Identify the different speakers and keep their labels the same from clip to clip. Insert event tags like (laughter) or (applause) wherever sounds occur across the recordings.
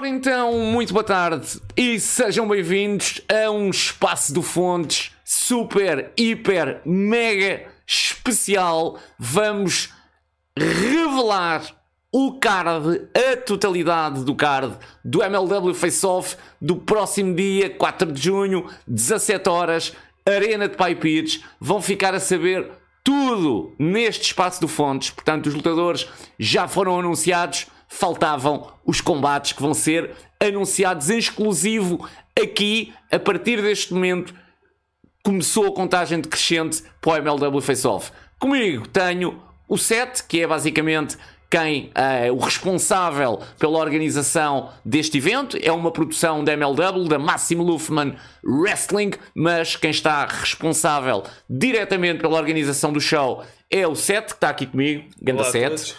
Speaker 1: Ora então, muito boa tarde e sejam bem-vindos a um espaço do Fontes super, hiper, mega especial. Vamos revelar o card, a totalidade do card do MLW Face Off do próximo dia 4 de junho, 17 horas, Arena de Pipes. Vão ficar a saber tudo neste espaço do Fontes. Portanto, os lutadores já foram anunciados faltavam os combates que vão ser anunciados em exclusivo aqui a partir deste momento. Começou a contagem decrescente para o MLW Face Off. Comigo tenho o Set, que é basicamente quem é o responsável pela organização deste evento. É uma produção da MLW, da Máximo Luffman Wrestling, mas quem está responsável diretamente pela organização do show é o Set, que está aqui comigo. Ganda Set.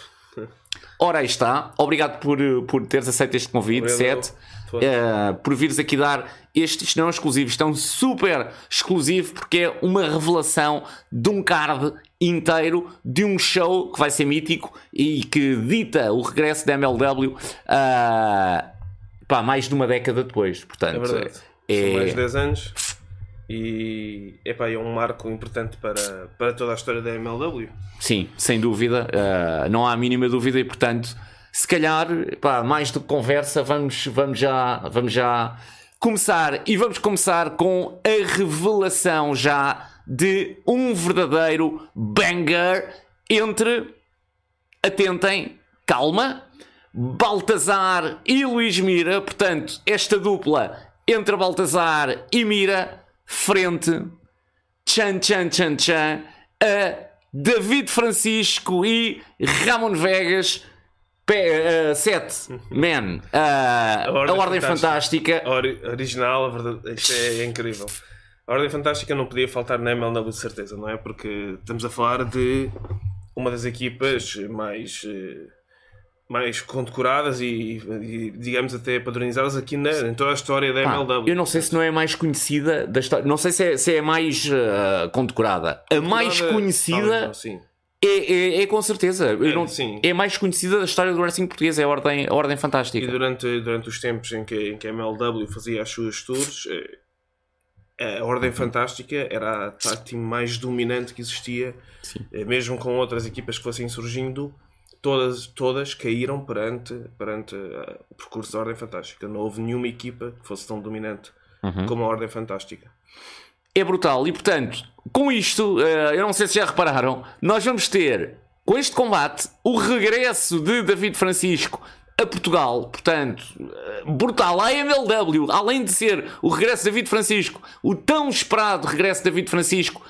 Speaker 1: Ora, aí está. Obrigado por, por teres aceito este convite, Obrigado. Sete. Uh, por vires aqui dar este, isto não é exclusivo, isto é super exclusivo porque é uma revelação de um card inteiro de um show que vai ser mítico e que dita o regresso da MLW uh, pá, mais de uma década depois. Portanto, é
Speaker 2: verdade. É... São mais de 10 anos e epá, é um marco importante para, para toda a história da MLW.
Speaker 1: Sim, sem dúvida, uh, não há a mínima dúvida e portanto, se calhar, epá, mais do que conversa, vamos, vamos, já, vamos já começar. E vamos começar com a revelação já de um verdadeiro banger entre, atentem, calma, Baltazar e Luís Mira, portanto, esta dupla entre Baltazar e Mira frente, tchan, tchan, tchan, tchan, a David Francisco e Ramon Vegas. Uh, set Man, uh, a Ordem, a Ordem Fantástica,
Speaker 2: Fantástica. Ori original, a verdade, isto é, é, incrível. A Ordem Fantástica não podia faltar na MLW de certeza, não é? Porque estamos a falar de uma das equipas mais. Uh, mais condecoradas e, e, digamos até padronizadas aqui na, em toda a história da MLW.
Speaker 1: Eu não sei se não é mais conhecida da história, não sei se é, se é mais uh, condecorada. A mais conhecida é, é, é, com certeza. É, não, é mais conhecida da história do wrestling português, é a Ordem, a ordem Fantástica.
Speaker 2: E durante, durante os tempos em que, em que a MLW fazia as suas tours, eh, a Ordem Fantástica era a tag mais dominante que existia, Sim. Eh, mesmo com outras equipas que fossem surgindo todas, todas caíram perante, perante uh, o percurso da Ordem Fantástica. Não houve nenhuma equipa que fosse tão dominante uhum. como a Ordem Fantástica.
Speaker 1: É brutal. E portanto, com isto, uh, eu não sei se já repararam, nós vamos ter, com este combate, o regresso de David Francisco a Portugal, portanto, eh, brutal. A MLW, além de ser o regresso de David Francisco, o tão esperado regresso de David Francisco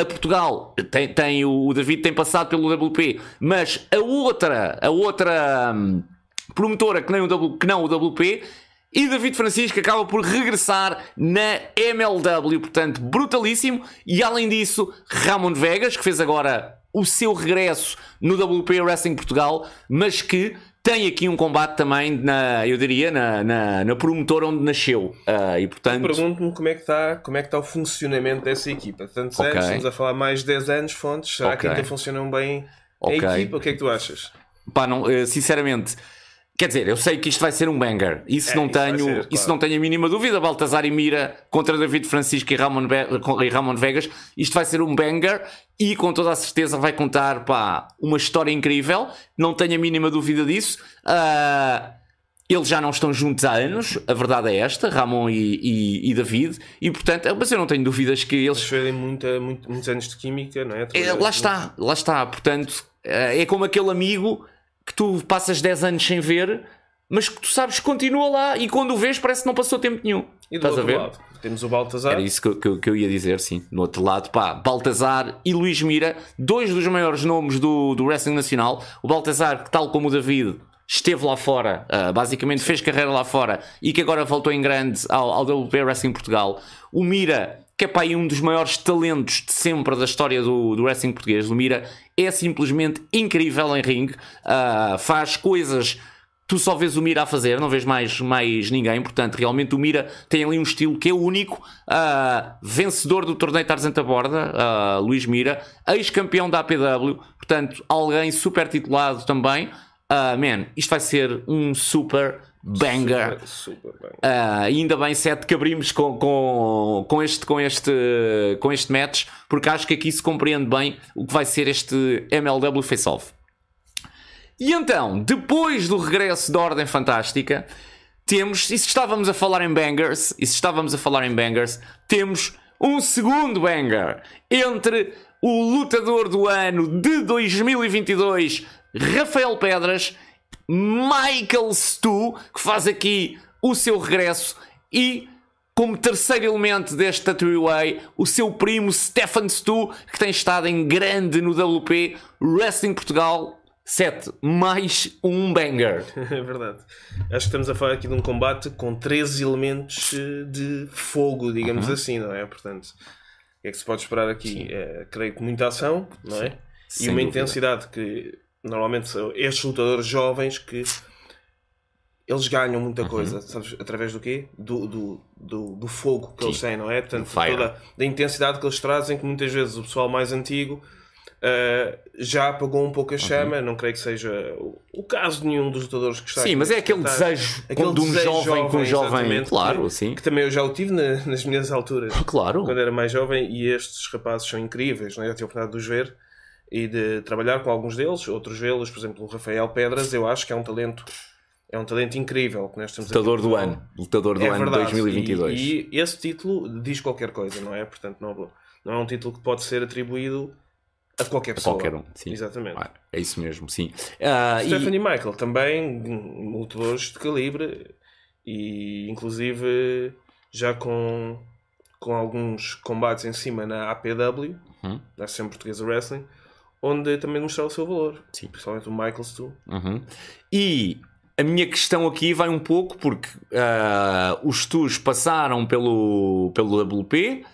Speaker 1: a, Portugal. Tem, tem, o David tem passado pelo WP, mas a outra, a outra hum, promotora que, nem o w, que não o WP e David Francisco acaba por regressar na MLW, portanto, brutalíssimo. E além disso, Ramon Vegas, que fez agora o seu regresso no WP Wrestling Portugal, mas que tem aqui um combate também, na, eu diria, na, na, na promotora onde nasceu. Uh, e portanto...
Speaker 2: Pergunto-me como é que está como é que está o funcionamento dessa equipa. Tantos okay. anos, estamos a falar mais de 10 anos, fontes. Será okay. que ainda funcionam bem okay. a equipa? O que é que tu achas?
Speaker 1: Pá, não, eh, sinceramente, Quer dizer, eu sei que isto vai ser um banger. Isso, é, não, isso tenho, ser, claro. isso não tenho a mínima dúvida. Baltazar e Mira contra David Francisco e Ramon, e Ramon Vegas. Isto vai ser um banger e com toda a certeza vai contar pá, uma história incrível. Não tenho a mínima dúvida disso. Uh, eles já não estão juntos há anos, a verdade é esta, Ramon e, e, e David, e portanto, mas eu não tenho dúvidas que eles.
Speaker 2: Eles muita, muito, muitos anos de química, não é? é
Speaker 1: lá está, lá está. Portanto, é como aquele amigo que tu passas 10 anos sem ver, mas que tu sabes que continua lá e quando o vês parece que não passou tempo nenhum.
Speaker 2: E do Estás outro lado, temos o Baltazar.
Speaker 1: Era isso que, que, que, eu ia dizer, sim. No outro lado, pá, Baltazar e Luís Mira, dois dos maiores nomes do, do wrestling nacional. O Baltazar, que tal como o David, esteve lá fora, uh, basicamente fez carreira lá fora e que agora voltou em grande ao, ao WP Wrestling Portugal. O Mira, que é pá, um dos maiores talentos de sempre da história do, do wrestling português. O Mira é simplesmente incrível em ringue, uh, faz coisas tu só vês o Mira a fazer, não vês mais, mais ninguém, portanto, realmente o Mira tem ali um estilo que é único, uh, vencedor do torneio Tarzan da Borda, uh, Luís Mira, ex-campeão da APW, portanto, alguém super titulado também. Uh, man, isto vai ser um super banger.
Speaker 2: Super, super bem.
Speaker 1: Ah, ainda bem sete que abrimos com, com, com, este, com, este, com este match, porque acho que aqui se compreende bem o que vai ser este MLW Face-Off. E então, depois do regresso da Ordem Fantástica, temos, e se estávamos a falar em bangers, e se estávamos a falar em bangers, temos um segundo banger entre o lutador do ano de 2022, Rafael Pedras, Michael Stu, que faz aqui o seu regresso, e como terceiro elemento desta three-way, o seu primo Stefan Stu, que tem estado em grande no WP Wrestling Portugal. 7 mais um banger. (laughs)
Speaker 2: É verdade. Acho que estamos a falar aqui de um combate com três elementos eh, de fogo, digamos
Speaker 1: Uhum.
Speaker 2: assim, não é? Portanto, o que é que se pode esperar aqui? É, creio que muita ação, não é? E uma
Speaker 1: dúvida.
Speaker 2: intensidade que normalmente são estes lutadores jovens que eles ganham muita
Speaker 1: Uhum.
Speaker 2: coisa, sabes? Através do quê? Do, do, do, do fogo que eles
Speaker 1: Sim.
Speaker 2: têm, não é? Portanto, toda da intensidade que eles trazem, que muitas vezes o pessoal mais antigo ah, já apagou um pouco a chama. Não creio que seja o, o caso de nenhum dos lutadores que está
Speaker 1: Sim, mas é aquele desejo
Speaker 2: Aquele
Speaker 1: de um
Speaker 2: desejo
Speaker 1: jovem com um jovem. Claro,
Speaker 2: que,
Speaker 1: sim.
Speaker 2: que também eu já o tive na- nas minhas alturas (laughs)
Speaker 1: Claro.
Speaker 2: quando era mais jovem e estes rapazes são incríveis, não é? eu tive a oportunidade de os ver e de trabalhar com alguns deles, outros vê-los, por exemplo, o Rafael Pedras, eu acho que é um talento é um talento incrível que nós aqui
Speaker 1: Lutador do ano. Lutador do
Speaker 2: É
Speaker 1: ano de
Speaker 2: verdade.
Speaker 1: 2022.
Speaker 2: E, e esse título diz qualquer coisa, não é? Portanto, não, não é um título que pode ser atribuído a qualquer pessoa.
Speaker 1: Qualquer um. Sim.
Speaker 2: Exatamente.
Speaker 1: Ah, É isso mesmo, sim. E-
Speaker 2: Stephanie Michael também, lutadores de calibre e inclusive já com, com alguns combates em cima na APW,
Speaker 1: Uhum.
Speaker 2: na Associação Portuguesa Wrestling, onde também mostrou o seu valor.
Speaker 1: Sim.
Speaker 2: Principalmente o Michael Stu.
Speaker 1: Uhum. E a minha questão aqui vai um pouco porque ah, os TUs passaram pelo, pelo WP.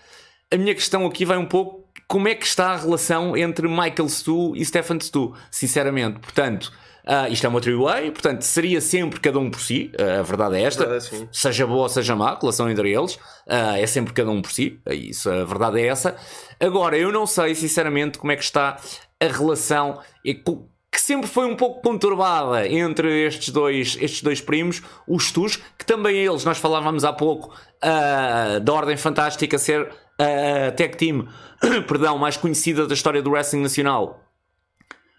Speaker 1: A minha questão aqui vai um pouco como é que está a relação entre Michael Stu e Stefan Stu, sinceramente. Portanto, ah, isto é uma three-way, portanto, seria sempre cada um por si. ah, a verdade é esta.
Speaker 2: Verdade, sim.
Speaker 1: Seja boa ou seja má, a relação entre eles, ah, é sempre cada um por si. Isso, a verdade é essa. Agora, eu não sei, sinceramente, como é que está a relação. que sempre foi um pouco conturbada entre estes dois, estes dois primos, os Tus, que também eles, nós falávamos há pouco ah, da Ordem Fantástica ser a tag team (coughs) perdão, mais conhecida da história do wrestling nacional.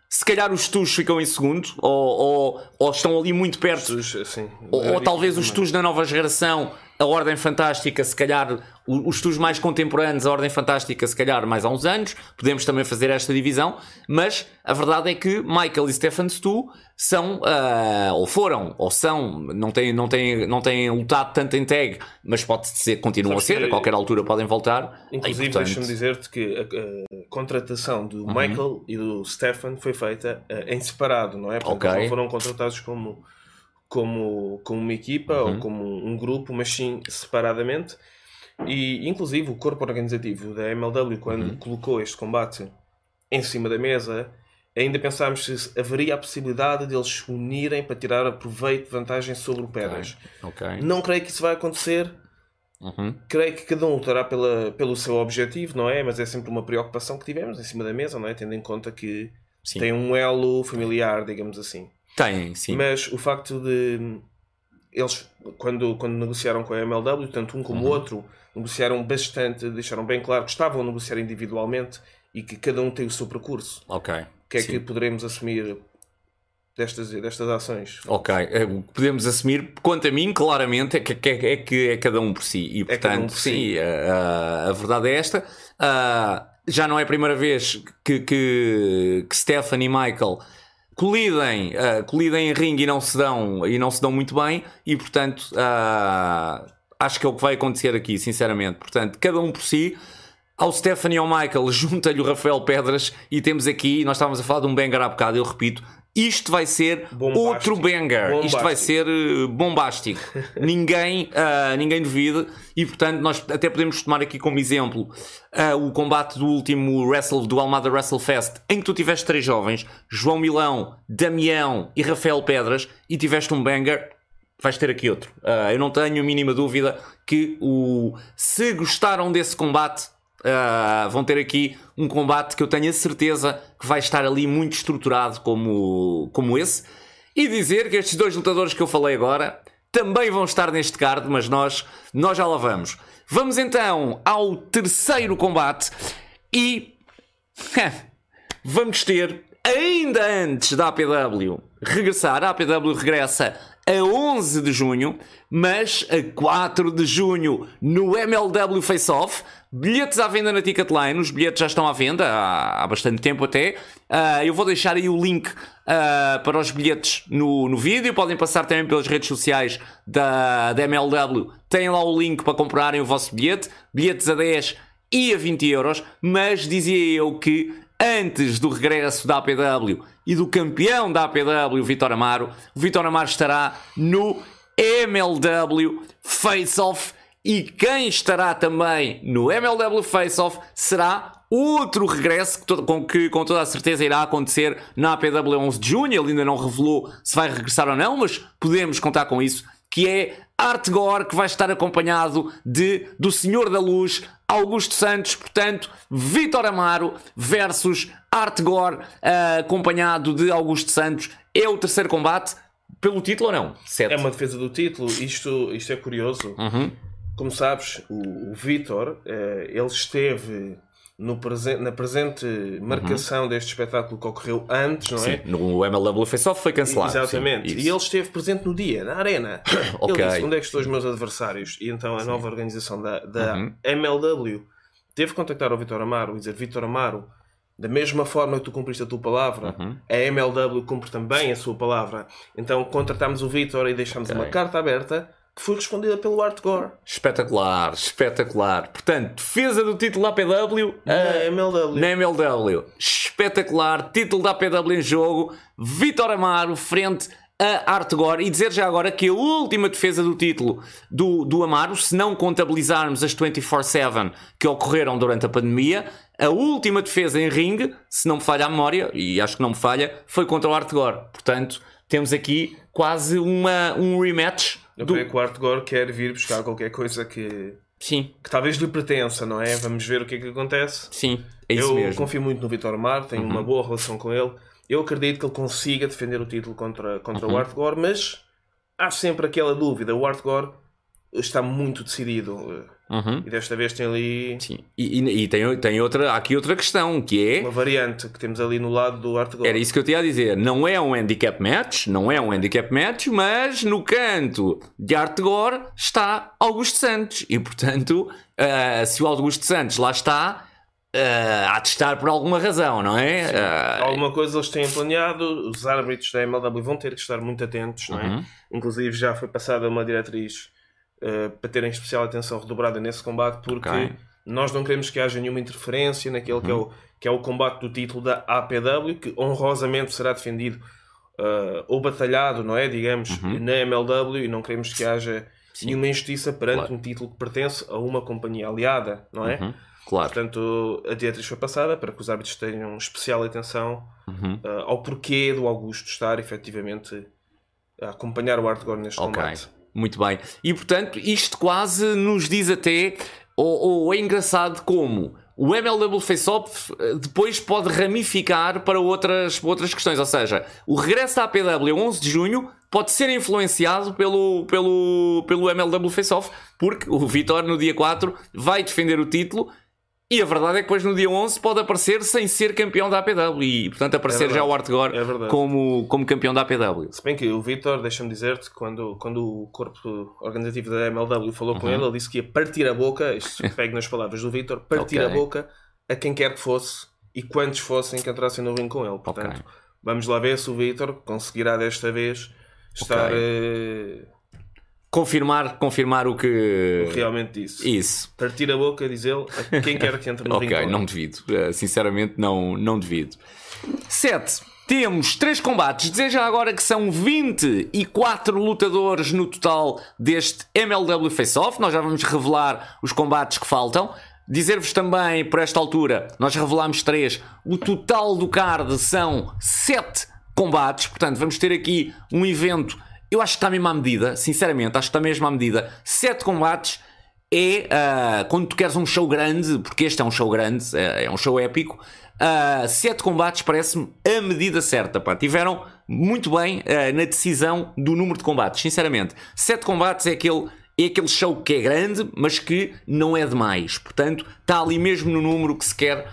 Speaker 1: Se calhar os Tus ficam em segundo, ou, ou, ou estão ali muito perto
Speaker 2: Tus, assim,
Speaker 1: ou, ou talvez os. TUs da nova geração, a Ordem Fantástica, se calhar os TUs mais contemporâneos, a Ordem Fantástica, se calhar mais há uns anos, podemos também fazer esta divisão, mas a verdade é que Michael e Stefan Stu são, ah, ou foram, ou são, não têm, não, têm, não têm lutado tanto em tag, mas pode ser, continuam a ser, a qualquer altura podem voltar.
Speaker 2: Inclusive,
Speaker 1: portanto,
Speaker 2: deixa-me dizer-te que a, a contratação do Michael e do Stefan foi feita eh, em separado, não é? Portanto,
Speaker 1: Ok.
Speaker 2: eles não foram contratados como, como, como uma equipa
Speaker 1: Uhum.
Speaker 2: ou como um grupo, mas sim separadamente. E, inclusive, o corpo organizativo da MLW, quando
Speaker 1: Uhum.
Speaker 2: colocou este combate em cima da mesa, ainda pensámos se haveria a possibilidade de eles se unirem para tirar proveito, vantagem sobre o Pedras.
Speaker 1: ok.
Speaker 2: Não creio que isso vai acontecer
Speaker 1: Uhum.
Speaker 2: creio que cada um lutará pela, pelo seu objetivo, não é? Mas é sempre uma preocupação que tivemos em cima da mesa, não é? Tendo em conta que
Speaker 1: Sim.
Speaker 2: tem um elo familiar, digamos assim.
Speaker 1: Têm, sim.
Speaker 2: Mas o facto de eles, quando, quando negociaram com a MLW, tanto um como o
Speaker 1: Uhum.
Speaker 2: outro, negociaram bastante, deixaram bem claro que estavam a negociar individualmente e que cada um tem o seu percurso.
Speaker 1: Ok.
Speaker 2: O que é
Speaker 1: sim.
Speaker 2: que poderemos assumir destas, destas ações?
Speaker 1: Ok, eh, o que podemos assumir, quanto a mim, claramente, é que é, é que é cada um por si. E portanto,
Speaker 2: cada um por
Speaker 1: sim,
Speaker 2: si.
Speaker 1: a, a- a verdade é esta. Ah, já não é a primeira vez que, que, que Stefan e Michael colidem, ah, colidem em ringue e não se dão e não se dão muito bem, e portanto ah, acho que é o que vai acontecer aqui, sinceramente. Portanto, cada um por si. Ao Stefan e ao Michael, (laughs) junta-lhe o Rafael Pedras e temos aqui, nós estávamos a falar de um banger há bocado, eu repito, isto vai ser
Speaker 2: Bombástico.
Speaker 1: outro banger. Isto vai
Speaker 2: Bombástico.
Speaker 1: ser eh, bombástico. (laughs) ninguém, ah, ninguém duvida. E portanto, nós até podemos tomar aqui como exemplo ah, o combate do último Wrestle, do Almada Wrestle Fest, em que tu tiveste três jovens: João Milão, Damião e Rafael Pedras, e tiveste um banger. Vais ter aqui outro. Ah, eu não tenho a mínima dúvida que o se gostaram desse combate, Uh, vão ter aqui um combate que eu tenho a certeza que vai estar ali muito estruturado como, como esse. E dizer que estes dois lutadores que eu falei agora também vão estar neste card, mas nós, nós já lá vamos. Vamos então ao terceiro combate e (laughs) vamos ter, ainda antes da APW regressar, a APW regressa a 11 de junho, mas a 4 de junho no MLW Face Off. Bilhetes à venda na Ticketline, os bilhetes já estão à venda há, há bastante tempo até. Uh, eu vou deixar aí o link uh, para os bilhetes no, no vídeo. Podem passar também pelas redes sociais da, da MLW. Tem lá o link para comprarem o vosso bilhete. Bilhetes a 10 e a 20 euros. Mas dizia eu que antes do regresso da APW e do campeão da APW, Vitor Amaro, o Vitor Amaro estará no MLW Face Off e quem estará também no MLW Face Off será outro regresso que, com que com toda a certeza irá acontecer na APW 11 de junho. Ele ainda não revelou se vai regressar ou não, mas podemos contar com isso. Que é Art Gore, que vai estar acompanhado de do Senhor da Luz, Augusto Santos, portanto, Vitor Amaro versus Art Gore, uh, acompanhado de Augusto Santos. É o terceiro combate pelo título ou não?
Speaker 2: Sete. É uma defesa do título. Isto, isto é curioso.
Speaker 1: Uhum.
Speaker 2: Como sabes, o, o Vitor, uh, ele esteve no presente, na presente marcação uhum. deste espetáculo que ocorreu antes, não
Speaker 1: sim,
Speaker 2: é?
Speaker 1: No MLW foi só foi cancelado.
Speaker 2: Exatamente. Sim, e ele esteve presente no dia, na arena.
Speaker 1: okay. (coughs)
Speaker 2: Ele disse onde é que estão os meus adversários. E então a sim. nova organização da, da uhum. MLW teve que contactar o Vitor Amaro e dizer: Vitor Amaro, da mesma forma que tu cumpriste a tua palavra,
Speaker 1: uhum.
Speaker 2: a MLW cumpre também a sua palavra. Então contratámos o Vitor e deixámos okay. uma carta aberta que foi respondida pelo Art Gore.
Speaker 1: Espetacular, espetacular. Portanto, defesa do título da APW
Speaker 2: na uh, MLW.
Speaker 1: Na MLW. Espetacular, título da APW em jogo. Vitor Amaro frente a Art Gore. E dizer já agora que a última defesa do título do, do Amaro, se não contabilizarmos as 24-7 que ocorreram durante a pandemia, a última defesa em ringue, se não me falha a memória, e acho que não me falha, foi contra o Art Gore. Portanto, temos aqui quase uma, um rematch
Speaker 2: eu do... creio que o Artgore quer vir buscar qualquer coisa que.
Speaker 1: Sim.
Speaker 2: Que talvez lhe pertença, não é? Vamos ver o que é que acontece.
Speaker 1: Sim, é isso
Speaker 2: eu
Speaker 1: mesmo.
Speaker 2: confio muito no Vitor Mar, tenho uhum. uma boa relação com ele. Eu acredito que ele consiga defender o título contra, contra uhum. o Artgore, mas há sempre aquela dúvida. O Artgore está muito decidido.
Speaker 1: Uhum.
Speaker 2: E desta vez tem ali.
Speaker 1: Sim. E, e, e, tem, tem outra, há aqui outra questão que é.
Speaker 2: Uma variante que temos ali no lado do Art
Speaker 1: Era isso que eu tinha a dizer. Não é um handicap match, não é um handicap match, mas no canto de Art Gore está Augusto Santos. E portanto, uh, se o Augusto Santos lá está. Uh, há de estar por alguma razão, não é?
Speaker 2: Uh, alguma coisa eles têm planeado, os árbitros da MLW vão ter que estar muito atentos, não é?
Speaker 1: Uhum.
Speaker 2: Inclusive já foi passada uma diretriz uh, para terem especial atenção redobrada nesse combate, porque okay. nós não queremos que haja nenhuma interferência naquele uhum. que, é o, uhum. que é o combate do título da APW, que honrosamente será defendido uh, ou batalhado, não é? Digamos,
Speaker 1: uhum.
Speaker 2: na MLW, e não queremos que haja Sim. nenhuma injustiça perante claro. um título que pertence a uma companhia aliada, não é?
Speaker 1: Uhum. Claro.
Speaker 2: Portanto, a diretriz foi passada para que os árbitros tenham especial atenção
Speaker 1: uhum.
Speaker 2: uh, ao porquê do Augusto estar efetivamente a acompanhar o Artgore neste okay. combate.
Speaker 1: Muito bem. E portanto, isto quase nos diz até, ou, ou é engraçado como o MLW Face-Off eh, depois pode ramificar para outras, outras questões. Ou seja, o regresso da APW 11 de junho pode ser influenciado pelo, pelo, pelo MLW Face-Off, porque o Vitor no dia 4 vai defender o título e a verdade é que depois no dia 11 pode aparecer sem ser campeão da APW e, portanto, aparecer é já o Artgore
Speaker 2: é
Speaker 1: como, como campeão da APW.
Speaker 2: Se bem que o Vitor, deixa-me dizer-te, quando, quando o corpo organizativo da MLW falou uhum. com ele, ele disse que ia partir a boca, isto (laughs) pego nas palavras do Vitor, partir okay. a boca a quem quer que fosse e quantos fossem que entrassem no ring com ele. Portanto, okay. vamos lá ver se o Vitor conseguirá desta vez estar. Okay. Uh
Speaker 1: confirmar, confirmar o que.
Speaker 2: Realmente disse.
Speaker 1: Isso.
Speaker 2: Partir a boca, diz ele, a quem quer que entre no
Speaker 1: Ok,
Speaker 2: rincão.
Speaker 1: não devido. Uh, sinceramente, não, não devido. 7. Temos 3 combates. Já agora que são 24 lutadores no total deste MLW Face Off. Nós já vamos revelar os combates que faltam. Dizer-vos também, por esta altura, nós revelámos 3. O total do card são 7 combates. Portanto, vamos ter aqui um evento eu acho que está mesmo à medida, sinceramente, acho que está mesmo à medida. Sete combates é uh, quando tu queres um show grande, porque este é um show grande, é, é um show épico. Uh, sete combates parece-me a medida certa. Pá. Tiveram muito bem uh, na decisão do número de combates, sinceramente. Sete combates é aquele é aquele show que é grande, mas que não é demais. Portanto, está ali mesmo no número que se quer.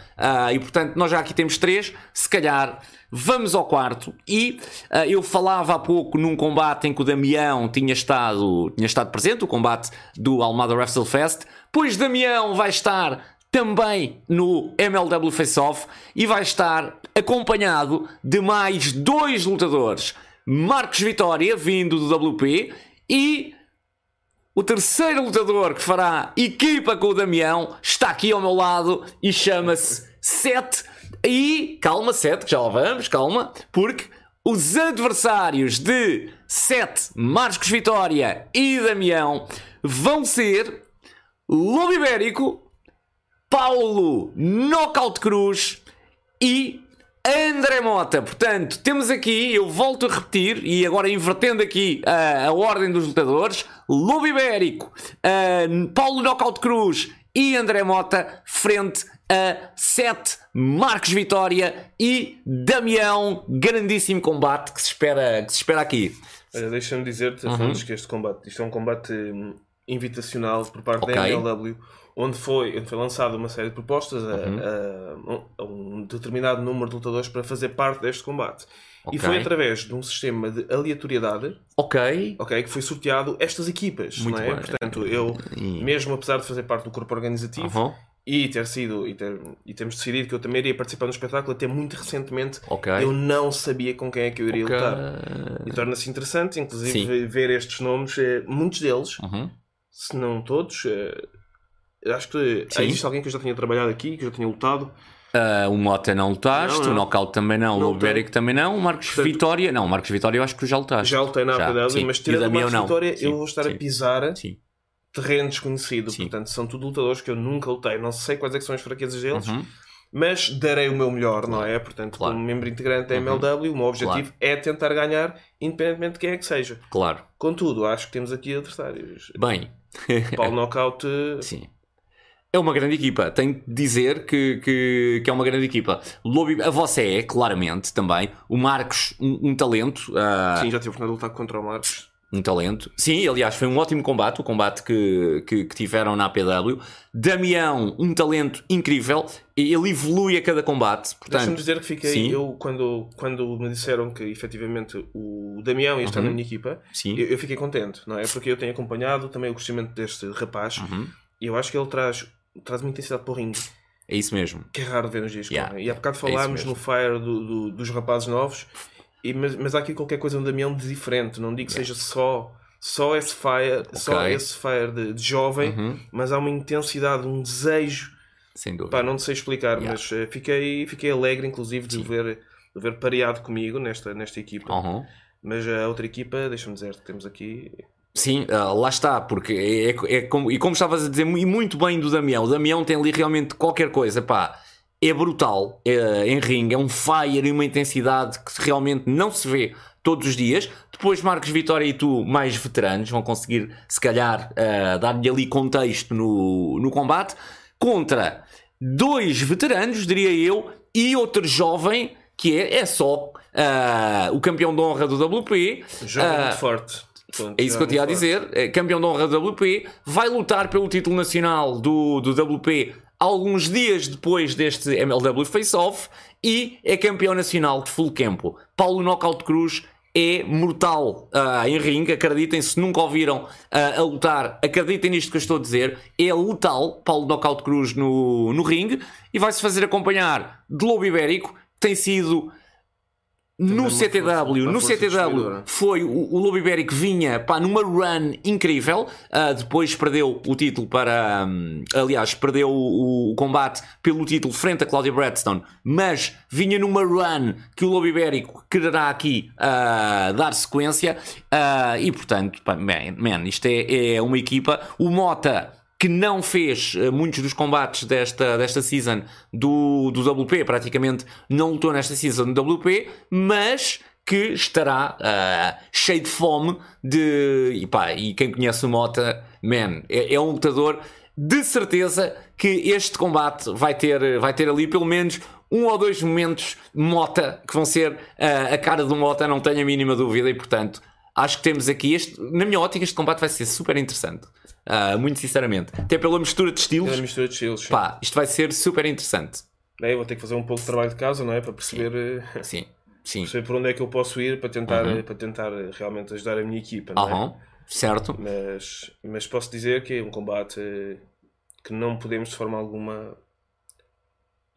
Speaker 1: E portanto, nós já aqui temos três. Se calhar vamos ao quarto. E uh, eu falava há pouco num combate em que o Damião tinha estado, tinha estado presente, o combate do Almada Wrestle Fest. Pois Damião vai estar também no MLW Face Off e vai estar acompanhado de mais dois lutadores. Marcos Vitória, vindo do WP, e o terceiro lutador que fará equipa com o Damião está aqui ao meu lado e chama-se Sete. E calma, Sete, já lá vamos, calma, porque os adversários de Sete, Marcos Vitória e Damião vão ser Lobo Ibérico, Paulo Knockout Cruz e André Mota, portanto, temos aqui, eu volto a repetir, e agora invertendo aqui a ordem dos lutadores: Lobo Ibérico, uh, Paulo Knockout Cruz e André Mota, frente a Sete, Marcos Vitória e Damião. Grandíssimo combate que se espera, que se espera aqui.
Speaker 2: Deixa-me dizer-te, uhum. que este combate, isto é um combate hum, invitacional por parte okay. da MLW onde foi, onde foi lançada uma série de propostas a, uhum. a, a, um determinado número de lutadores para fazer parte deste combate. Okay. E foi através de um sistema de aleatoriedade
Speaker 1: ok
Speaker 2: okay, que foi sorteado estas equipas. Muito não é? Bem. Portanto, eu, mesmo apesar de fazer parte do corpo organizativo uhum. E ter sido e, ter, e termos decidido que eu também iria participar no espetáculo, até muito recentemente okay. eu não sabia com quem é que eu iria lutar. E torna-se interessante, inclusive, Sim. ver estes nomes, eh, muitos deles, uhum. se não todos eh, Acho que Sim. existe alguém que eu já tinha trabalhado aqui, que eu já tinha lutado.
Speaker 1: Uh, o Mota não lutaste, não, não. o Knockout também não, não o Ibérico também não, o Marcos Portanto, Vitória, não, o Marcos Vitória eu acho que já lutaste.
Speaker 2: Já lutei na APW, mas tirando o Marcos não. Vitória, sim, eu vou estar sim. a pisar sim. Terreno desconhecido. Sim. Portanto, são tudo lutadores que eu nunca lutei, não sei quais é são as fraquezas deles. Uhum. Mas darei o meu melhor, não é? Portanto, claro. como membro integrante da MLW, uhum. o meu objetivo claro. é tentar ganhar, independentemente de quem é que seja.
Speaker 1: Claro.
Speaker 2: Contudo, acho que temos aqui adversários.
Speaker 1: Bem,
Speaker 2: Paulo Knockout. (laughs)
Speaker 1: Sim é uma grande equipa. Tenho de dizer que, que, que é uma grande equipa. Lobo, a vossa é, claramente, também. O Marcos, um, um talento. Uh...
Speaker 2: Sim, já tive a lutar contra o Marcos.
Speaker 1: Um talento. Sim, aliás, foi um ótimo combate, o combate que, que, que, tiveram na APW. Damião, um talento incrível. Ele evolui a cada combate. Portanto,
Speaker 2: Deixa-me dizer que fiquei. Sim. Eu, quando, quando me disseram que efetivamente o Damião ia estar uhum. na minha equipa, sim. Eu, eu, fiquei contente, não é? Porque eu tenho acompanhado também o crescimento deste rapaz uhum. e eu acho que ele traz traz uma intensidade para o ringue.
Speaker 1: É isso mesmo.
Speaker 2: Que é raro ver nos dias yeah. E há bocado é falámos é no Fire do, do, dos rapazes novos, e, mas, mas há aqui qualquer coisa no Damião de diferente. Não digo que seja só, só esse Fire, okay. só esse Fire de, de jovem, uhum. mas há uma intensidade, um desejo.
Speaker 1: Sem dúvida.
Speaker 2: Pá, não sei explicar, yeah. mas uh, fiquei, fiquei alegre, inclusive, de ver, de ver pareado comigo nesta, nesta equipa. Uhum. Mas a outra equipa, deixa-me dizer temos aqui
Speaker 1: Sim, uh, lá está, porque é, é, é, como, e como estavas a dizer, e muito bem do Damião, o Damião tem ali realmente qualquer coisa, pá, é brutal é, em ringue, é um fire e uma intensidade que realmente não se vê todos os dias. Depois Marcos Vitória e tu, mais veteranos, vão conseguir, se calhar, uh, dar-lhe ali contexto no, no combate, contra dois veteranos, diria eu, e outro jovem, que é, é só uh, o campeão de honra do WP.
Speaker 2: Jovem muito forte
Speaker 1: é isso que eu tinha a dizer. Campeão de honra do WP, vai lutar pelo título nacional do, do WP alguns dias depois deste MLW Face-Off e é campeão nacional de full campo. Paulo Knockout Cruz é mortal uh, em ringue, acreditem, se nunca ouviram uh, a lutar, acreditem nisto que eu estou a dizer, é letal, Paulo Knockout Cruz no, no ringue, e vai-se fazer acompanhar de Lobo Ibérico, tem sido no CTW, no CTW foi o, o Lobo Ibérico vinha pá, numa run incrível, uh, depois perdeu o título para, um, aliás, perdeu o, o, combate pelo título frente a Claudia Bradstone, mas vinha numa run que o Lobo Ibérico quererá aqui uh, dar sequência uh, e portanto, pá, man, man, isto é, é uma equipa, o Mota que não fez uh, muitos dos combates desta, desta season do, do WP, praticamente não lutou nesta season do WP, mas que estará uh, cheio de fome de. E, pá, e quem conhece o Mota, man, é, é, um lutador de certeza que este combate vai ter, vai ter ali pelo menos um ou dois momentos Mota que vão ser uh, a cara do Mota, não tenho a mínima dúvida, e portanto acho que temos aqui este, na minha ótica, este combate vai ser super interessante. Uh, muito sinceramente, até pela mistura de estilos,
Speaker 2: Pela mistura de estilos. sim.
Speaker 1: pá, isto vai ser super interessante.
Speaker 2: Eu vou ter que fazer um pouco de trabalho de casa, não é? Para perceber, eh,
Speaker 1: Sim, sim.
Speaker 2: perceber por onde é que eu posso ir para tentar, eh, para tentar eh, realmente ajudar a minha equipa, não é?
Speaker 1: Certo.
Speaker 2: Mas, mas posso dizer que é um combate que não podemos de forma alguma.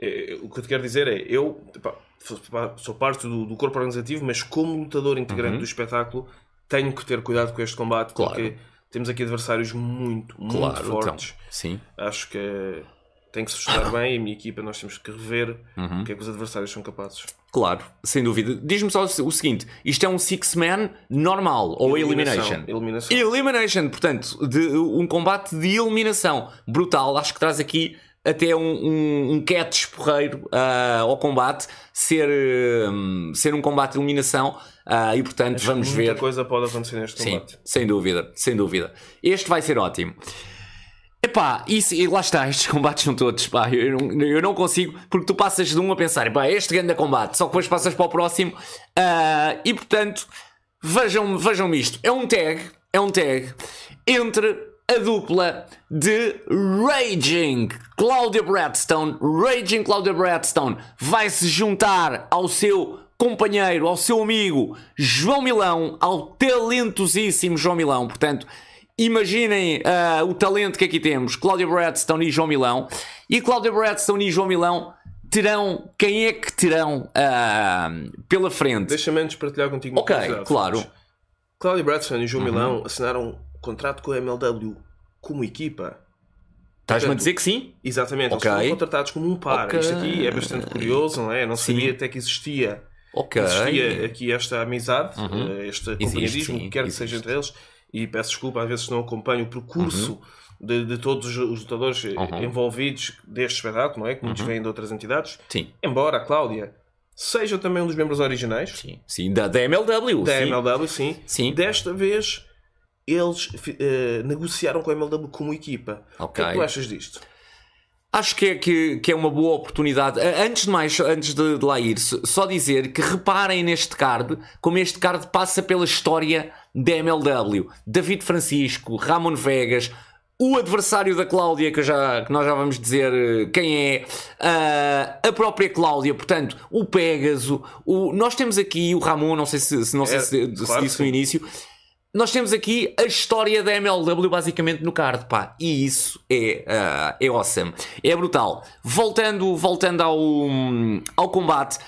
Speaker 2: Eh, o que eu te quero dizer é, eu pá, sou- parte do, do corpo organizativo, mas como lutador integrante do espetáculo, tenho que ter cuidado com este combate
Speaker 1: Claro.
Speaker 2: porque temos aqui adversários muito, muito
Speaker 1: Claro,
Speaker 2: fortes.
Speaker 1: então. Sim.
Speaker 2: Acho que tem que se estudar (coughs) bem e a minha equipa nós temos que rever
Speaker 1: Uhum.
Speaker 2: o que é que os adversários são capazes.
Speaker 1: Claro, sem dúvida. Diz-me só o seguinte: isto é um six-man normal ou elimination?
Speaker 2: Eliminação.
Speaker 1: Elimination, portanto, de, um combate de eliminação brutal. Acho que traz aqui até um, um, um catch porreiro ah, ao combate, ser, hum, ser um combate de eliminação. Ah, e portanto, vamos
Speaker 2: Muita
Speaker 1: ver.
Speaker 2: coisa pode acontecer neste
Speaker 1: Sim,
Speaker 2: combate.
Speaker 1: sem dúvida, sem dúvida. Este vai ser ótimo. Epá, isso, e lá está, estes combates são todos, pá, eu não, eu não consigo, porque tu passas de um a pensar, pá, este grande combate, só que depois passas para o próximo, ah, e portanto, vejam, vejam isto, é um tag, é um tag entre a dupla de Raging Claudia Bradstone, Raging Claudia Bradstone vai se juntar ao seu companheiro, ao seu amigo João Milão, ao talentosíssimo João Milão, portanto, Imaginem ah, o talento que aqui temos, Cláudia Bradstone e João Milão. E Cláudia Bradstone e João Milão terão, quem é que terão ah, pela frente?
Speaker 2: Deixa-me antes partilhar contigo uma
Speaker 1: Ok,
Speaker 2: curiosidade,
Speaker 1: claro.
Speaker 2: Cláudio Bradson e João
Speaker 1: Uhum.
Speaker 2: Milão assinaram um contrato com a MLW como equipa.
Speaker 1: Estás-me a dizer que sim?
Speaker 2: Exatamente,
Speaker 1: Ok.
Speaker 2: eles foram contratados como um par.
Speaker 1: Ok.
Speaker 2: Isto aqui é bastante curioso, não é? Eu não
Speaker 1: Sim.
Speaker 2: sabia até que existia,
Speaker 1: Ok.
Speaker 2: existia aqui esta amizade,
Speaker 1: Uhum.
Speaker 2: eh, este companheirismo, quer que
Speaker 1: existe.
Speaker 2: seja entre eles. E peço desculpa, às vezes não acompanho o percurso de, de todos os- lutadores eh,
Speaker 1: Uhum.
Speaker 2: envolvidos deste espetáculo, não é? Que muitos vêm de outras entidades.
Speaker 1: Sim,
Speaker 2: Embora a Cláudia seja também um dos membros originais,
Speaker 1: sim, sim, da, da MLW.
Speaker 2: da
Speaker 1: sim.
Speaker 2: MLW, sim.
Speaker 1: Sim.
Speaker 2: Desta vez eles eh, negociaram com a MLW como equipa. O que é que tu achas disto?
Speaker 1: Acho que é, que, que é uma boa oportunidade. Antes de mais, antes de, de lá ir, só dizer que reparem neste card, como este card passa pela história da MLW. David Francisco, Ramon Vegas, o adversário da Cláudia, que, já, que nós já vamos dizer eh, quem é, ah, a própria Cláudia, portanto, o Pégaso, o, nós temos aqui o Ramon, não sei se, se não sei
Speaker 2: É,
Speaker 1: se, se
Speaker 2: claro
Speaker 1: disse no início. Nós temos aqui a história da MLW basicamente no card, pá, e isso é, ah, é awesome, é brutal. Voltando, voltando ao, ao combate,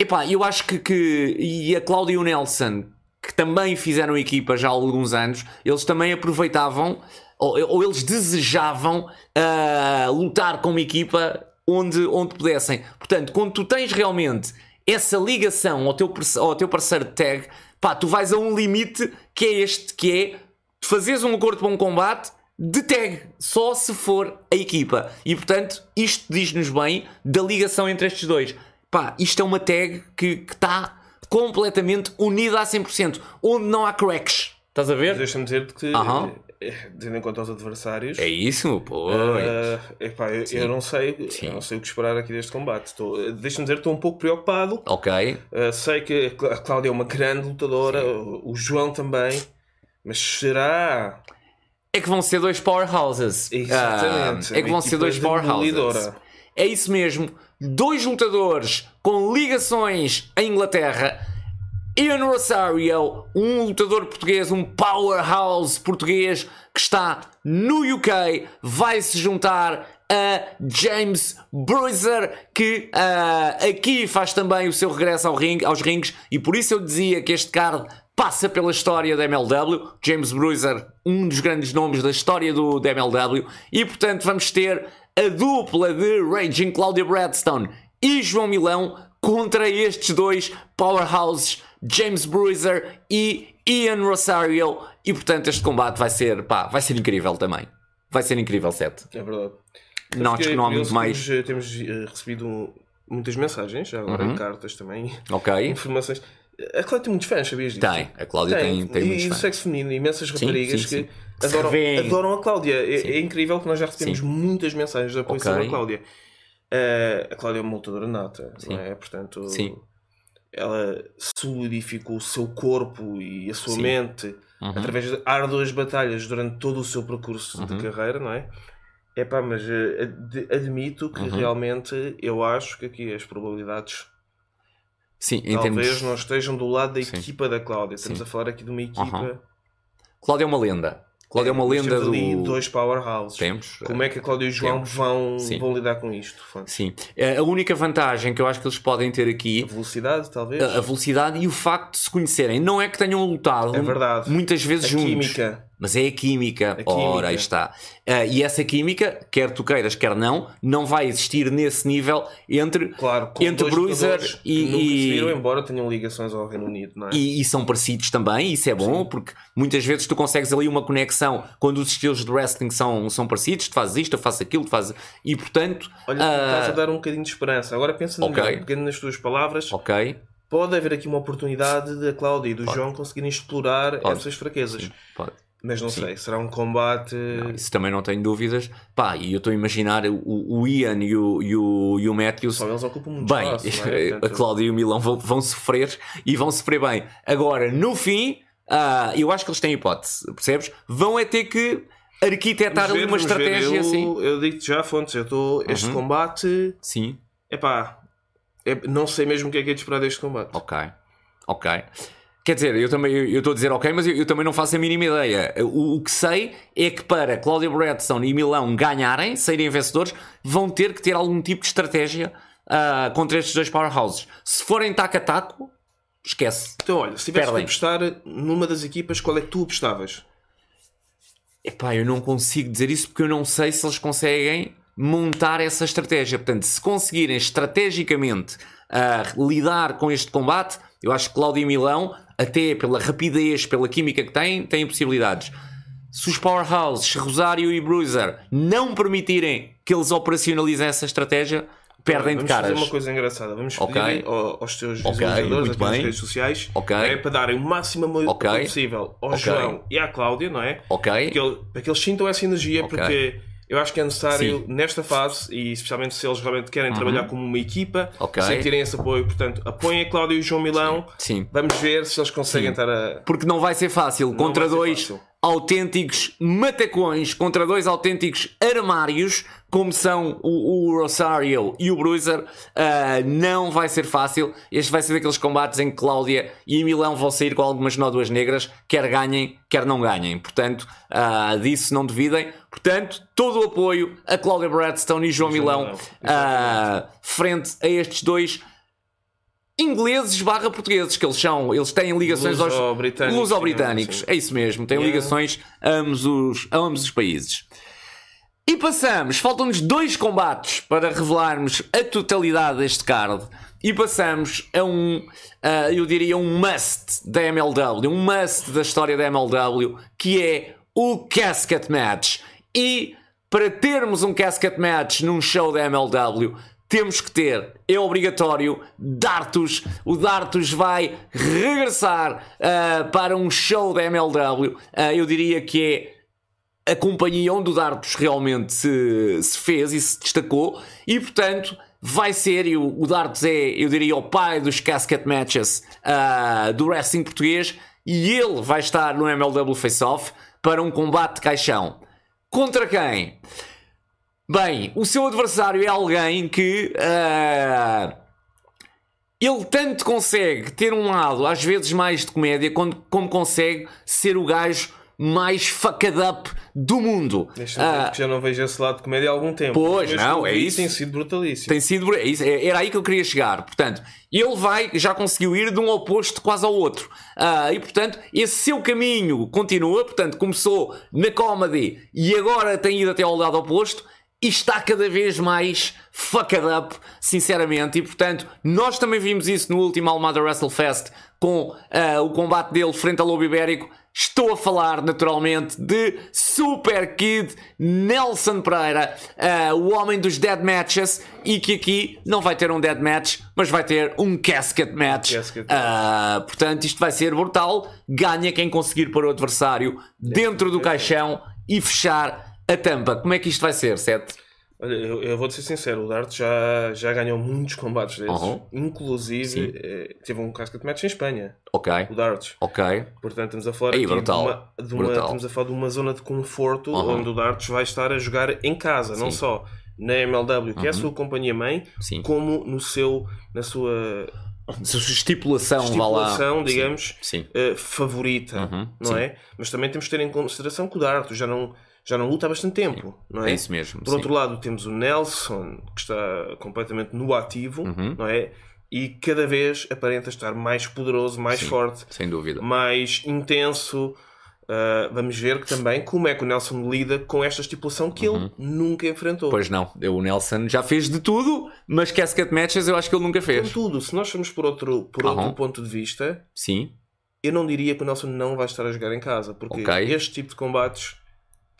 Speaker 1: epá, eu acho que, que e a Cláudia e o Nelson, que também fizeram equipa já há alguns anos, eles também aproveitavam, ou, ou eles desejavam ah, lutar com uma equipa onde, onde pudessem. Portanto, quando tu tens realmente essa ligação ao teu, ao teu parceiro de tag, pá, tu vais a um limite que é este, que é fazeres um acordo para um combate de tag, só se for a equipa. E portanto, isto diz-nos bem da ligação entre estes dois. Pá, isto é uma tag que está completamente unida a 100%, onde não há cracks. Estás a ver?
Speaker 2: Deixa-me dizer-te que,
Speaker 1: Aham.
Speaker 2: Tendo em conta os adversários,
Speaker 1: É isso, pô.
Speaker 2: eh, epá, eu, eu não sei,
Speaker 1: Sim.
Speaker 2: eu não sei o que esperar aqui deste combate. Estou- Deixa-me dizer que estou um pouco preocupado.
Speaker 1: Ok.
Speaker 2: Eh, sei que a Clá- a Cláudia é uma grande lutadora, o o João também, mas será?
Speaker 1: É que vão ser dois powerhouses.
Speaker 2: Exatamente.
Speaker 1: Ah, é que vão ser dois powerhouses.
Speaker 2: demolidora.
Speaker 1: É isso mesmo. Dois lutadores com ligações à Inglaterra. Ian Rosario, um lutador português, um powerhouse português que está no UK, vai se juntar a James Bruiser, que ah, aqui faz também o seu regresso ao ring, aos rings, e por isso eu dizia que este card passa pela história da MLW. James Bruiser, um dos grandes nomes da história do, da MLW, e portanto vamos ter a dupla de Raging Claudia Bradstone e João Milão contra estes dois powerhouses, James Bruiser e Ian Rosario. E portanto este combate vai ser, pá, vai ser incrível também. Vai ser incrível, Sete.
Speaker 2: É verdade.
Speaker 1: Não, acho que não há muito mais.
Speaker 2: Temos, temos, eh, recebido muitas mensagens, já agora
Speaker 1: Uhum.
Speaker 2: cartas também,
Speaker 1: Ok?
Speaker 2: informações. A Cláudia tem muitos fãs, sabias disso?
Speaker 1: Tem. A Cláudia tem, tem,
Speaker 2: e,
Speaker 1: muitos
Speaker 2: e
Speaker 1: fãs.
Speaker 2: sexo feminino, imensas raparigas
Speaker 1: sim, sim.
Speaker 2: que adoram, adoram a Cláudia. É, é incrível que nós já recebemos muitas mensagens de apoio
Speaker 1: Ok.
Speaker 2: sobre a Cláudia. Uh, a Cláudia é uma lutadora nata, não é? Portanto,
Speaker 1: Sim.
Speaker 2: Ela solidificou o seu corpo e a sua
Speaker 1: Sim.
Speaker 2: mente
Speaker 1: Uhum.
Speaker 2: através de árduas batalhas durante todo o seu percurso de
Speaker 1: Uhum.
Speaker 2: carreira, não é? É pá, mas eh, ad- admito que
Speaker 1: Uhum.
Speaker 2: realmente eu acho que aqui as probabilidades
Speaker 1: Sim, em
Speaker 2: talvez
Speaker 1: termos.
Speaker 2: não estejam do lado da
Speaker 1: Sim.
Speaker 2: equipa da Cláudia. Estamos
Speaker 1: Sim.
Speaker 2: a falar aqui de uma equipa.
Speaker 1: Cláudia é uma lenda. Cláudia é uma lenda do.
Speaker 2: ali dois powerhouses.
Speaker 1: Temos.
Speaker 2: Como é que a Cláudia e o João
Speaker 1: Temos.
Speaker 2: vão,
Speaker 1: Sim.
Speaker 2: vão lidar com isto? Fonte?
Speaker 1: Sim. Eh, A única vantagem que eu acho que eles podem ter
Speaker 2: A
Speaker 1: aqui
Speaker 2: velocidade, talvez?
Speaker 1: a a velocidade e o facto de se conhecerem. Não é que tenham lutado
Speaker 2: É verdade.
Speaker 1: muitas vezes
Speaker 2: A
Speaker 1: juntos.
Speaker 2: química.
Speaker 1: Mas é a química.
Speaker 2: A.
Speaker 1: Ora, aí está. Ah, e essa química, quer tu queiras, quer não, não vai existir nesse nível entre.
Speaker 2: Claro,
Speaker 1: Entre Bruiser e-
Speaker 2: que nunca se viram, embora tenham ligações ao Reino Unido, não é?
Speaker 1: E, e são parecidos também, isso é bom, porque muitas vezes tu consegues ali uma conexão quando os estilos de wrestling são, são parecidos, tu fazes isto, eu faço aquilo, tu fazes. E portanto.
Speaker 2: Olha,
Speaker 1: ah,
Speaker 2: estás a dar um bocadinho de esperança. Agora pensa
Speaker 1: Ok.
Speaker 2: melhor, pegando nas tuas palavras,
Speaker 1: Ok,
Speaker 2: pode haver aqui uma oportunidade da Cláudia e do João conseguirem explorar
Speaker 1: Pode.
Speaker 2: essas fraquezas.
Speaker 1: pode.
Speaker 2: Mas não sei, será um combate.
Speaker 1: Isso também não tenho dúvidas. Pá, e eu estou a imaginar o, o Ian e o, e o, e o Matthews.
Speaker 2: Só eles ocupam muito
Speaker 1: Bem,
Speaker 2: espaço. não é? (laughs)
Speaker 1: a
Speaker 2: Portanto,
Speaker 1: Cláudia e o Milão vão, vão sofrer e vão sofrer bem. Agora, no fim, ah, eu acho que eles têm hipótese, percebes? Vão é ter que arquitetar
Speaker 2: vamos
Speaker 1: uma
Speaker 2: ver.
Speaker 1: estratégia
Speaker 2: eu,
Speaker 1: assim.
Speaker 2: Eu digo-te já, Fontes, eu estou. Este
Speaker 1: Uhum.
Speaker 2: combate.
Speaker 1: Sim,
Speaker 2: Epá, é, não sei mesmo o que é que é de esperar deste combate.
Speaker 1: ok. Ok. Quer dizer, eu também eu estou a dizer ok, mas eu, eu também não faço a mínima ideia. O, o que sei é que para Cláudia Bradstone e Milão ganharem, saírem vencedores, vão ter que ter algum tipo de estratégia ah, contra estes dois powerhouses. Se forem taco a taco, esquece.
Speaker 2: Então, olha, se tivesse que apostar numa das equipas, qual é que tu apostavas?
Speaker 1: Epá, eu não consigo dizer isso porque eu não sei se eles conseguem montar essa estratégia. Portanto, se conseguirem estrategicamente ah, lidar com este combate, eu acho que Cláudio e Milão, até pela rapidez, pela química que têm, têm possibilidades. Se os powerhouses, se Rosário e Bruiser, não permitirem que eles operacionalizem essa estratégia, perdem de
Speaker 2: Vamos
Speaker 1: caras.
Speaker 2: fazer uma coisa engraçada. Vamos
Speaker 1: Ok.
Speaker 2: pedir ao- aos teus
Speaker 1: Ok,
Speaker 2: visualizadores nas
Speaker 1: bem.
Speaker 2: redes sociais
Speaker 1: Ok.
Speaker 2: é para darem o máximo apoio
Speaker 1: Ok.
Speaker 2: possível ao. João e à Cláudia, não é?
Speaker 1: Ok?
Speaker 2: Para que, ele- para que eles sintam essa energia, porque eu acho que é necessário
Speaker 1: Sim.
Speaker 2: nesta fase, e especialmente se eles realmente querem trabalhar como uma equipa,
Speaker 1: Ok.
Speaker 2: sentirem esse apoio. Portanto, apoiem a Cláudia e o João Milão.
Speaker 1: Sim.
Speaker 2: Vamos ver se eles conseguem estar a.
Speaker 1: Porque não vai ser fácil contra
Speaker 2: vai ser
Speaker 1: dois
Speaker 2: fácil.
Speaker 1: autênticos matacões, contra dois autênticos armários, como são o, o Rosario e o Bruiser. ah, não vai ser fácil. Este vai ser daqueles combates em que Cláudia e Milão vão sair com algumas nódoas negras, quer ganhem, quer não ganhem. Portanto, ah, disso não duvidem. Portanto, todo o apoio a Cláudia Bradstone e João
Speaker 2: João
Speaker 1: Milão ah, frente a estes dois ingleses barra portugueses, que eles são, eles têm ligações aos
Speaker 2: assim.
Speaker 1: é isso mesmo, têm
Speaker 2: Yeah.
Speaker 1: ligações a ambos os, a ambos os países. E passamos, faltam-nos dois combates para revelarmos a totalidade deste card. E passamos a um, ah, eu diria, um must da MLW, um must da história da MLW, que é o Casket Match. E para termos um Casket Match num show da MLW, temos que ter, é obrigatório, Dartus. O Dartus vai regressar ah, para um show da MLW. Ah, eu diria que é a companhia onde o Dartus realmente se, se fez e se destacou, e portanto vai ser, e o, o Dartus é, eu diria, o pai dos casket matches ah, do wrestling português, e ele vai estar no MLW Face Off para um combate de caixão. Contra quem? Bem, o seu adversário é alguém que. ah, ele tanto consegue ter um lado, às vezes mais de comédia, como, como consegue ser o gajo mais fucked up do mundo.
Speaker 2: Deixa-me
Speaker 1: Ah,
Speaker 2: que já não vejo esse lado de comédia há algum tempo.
Speaker 1: Pois, não, é isso.
Speaker 2: Tem sido brutalíssimo.
Speaker 1: tem sido. é isso, é- Era aí que eu queria chegar. Portanto, ele vai, já conseguiu ir de um oposto quase ao outro. Ah, e portanto, esse seu caminho continua. Portanto, começou na comedy e agora tem ido até ao lado oposto. E está cada vez mais fucked up, sinceramente. E portanto, nós também vimos isso no último Almada WrestleFest com ah, o combate dele frente ao Lobo Ibérico. Estou a falar naturalmente de Super Kid Nelson Pereira, ah, o homem dos Dead Matches, e que aqui não vai ter um Dead Match, mas vai ter um Casket Match.
Speaker 2: casket
Speaker 1: Ah, portanto, isto vai ser brutal. Ganha quem conseguir pôr o adversário dentro do caixão e fechar a tampa. Como é que isto vai ser, Sete?
Speaker 2: Olha, eu, eu vou-te ser sincero, o Dart já, já ganhou muitos combates desses.
Speaker 1: Uhum.
Speaker 2: Inclusive, eh, teve um casket match em Espanha,
Speaker 1: Ok,
Speaker 2: o Dart.
Speaker 1: ok.
Speaker 2: Portanto, estamos a falar
Speaker 1: Ei,
Speaker 2: aqui
Speaker 1: brutal.
Speaker 2: de, uma, de uma-
Speaker 1: Brutal.
Speaker 2: estamos a falar de uma zona de conforto
Speaker 1: Uhum.
Speaker 2: onde o Darts vai estar a jogar em casa, não
Speaker 1: Sim.
Speaker 2: só na MLW, que é a
Speaker 1: Uhum.
Speaker 2: sua companhia mãe,
Speaker 1: Sim.
Speaker 2: como no seu, na sua
Speaker 1: Estipulação, vá lá.
Speaker 2: estipulação, digamos,
Speaker 1: Sim.
Speaker 2: eh, favorita,
Speaker 1: Uhum,
Speaker 2: não
Speaker 1: sim.
Speaker 2: é? Mas também temos de ter em consideração que o Darto já não, já não luta há bastante tempo, não é?
Speaker 1: É isso mesmo.
Speaker 2: Por
Speaker 1: sim.
Speaker 2: outro lado, temos o Nelson, que está completamente no ativo,
Speaker 1: Uhum.
Speaker 2: não é? E cada vez aparenta estar mais poderoso, mais
Speaker 1: Sim.
Speaker 2: forte,
Speaker 1: Sem dúvida.
Speaker 2: mais intenso. Ah, vamos ver que também como é que o Nelson lida com esta estipulação que ele nunca enfrentou.
Speaker 1: Uhum. Pois não, o Nelson já fez de tudo, mas casket matches eu acho que ele nunca fez.
Speaker 2: Contudo, se nós formos por outro, por
Speaker 1: Aham.
Speaker 2: outro ponto de vista,
Speaker 1: Sim,
Speaker 2: eu não diria que o Nelson não vai estar a jogar em casa, porque
Speaker 1: Ok.
Speaker 2: este tipo de combates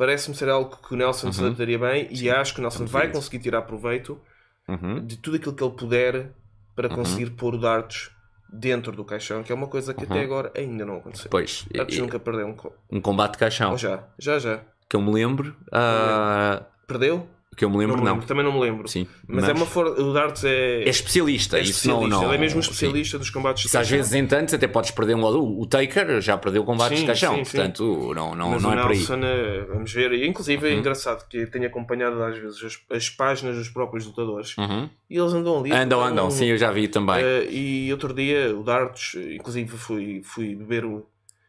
Speaker 2: parece-me ser algo que o Nelson se
Speaker 1: Uhum.
Speaker 2: adaptaria bem e acho que o Nelson vai conseguir tirar proveito
Speaker 1: Uhum.
Speaker 2: de tudo aquilo que ele puder para conseguir pôr o dardos dentro do caixão, que é uma coisa que até agora ainda não aconteceu.
Speaker 1: pois,
Speaker 2: nunca perdeu um. co-
Speaker 1: um combate de caixão
Speaker 2: Ou já? Já, já.
Speaker 1: que eu me lembro, ah,
Speaker 2: Perdeu?
Speaker 1: Que eu me lembro
Speaker 2: Não me
Speaker 1: não.
Speaker 2: lembro. Também não me lembro.
Speaker 1: Sim,
Speaker 2: Mas, é uma for... o Darts é.
Speaker 1: é especialista,
Speaker 2: é
Speaker 1: isso não,
Speaker 2: especialista.
Speaker 1: não.
Speaker 2: Ele é mesmo um
Speaker 1: sim.
Speaker 2: especialista dos combates de
Speaker 1: às vezes em tantos até podes perder um outro. O Taker já perdeu combates
Speaker 2: Sim,
Speaker 1: de caixão,
Speaker 2: sim,
Speaker 1: portanto não, não,
Speaker 2: Mas
Speaker 1: não é por aí.
Speaker 2: Eh, vamos ver, inclusive
Speaker 1: Uhum.
Speaker 2: é engraçado que tenho acompanhado às vezes as, as páginas dos próprios lutadores
Speaker 1: Uhum.
Speaker 2: e eles andam ali.
Speaker 1: Andam,
Speaker 2: um-
Speaker 1: andam, sim, eu já vi também.
Speaker 2: eh, e outro dia o Darts, inclusive fui, fui, beber,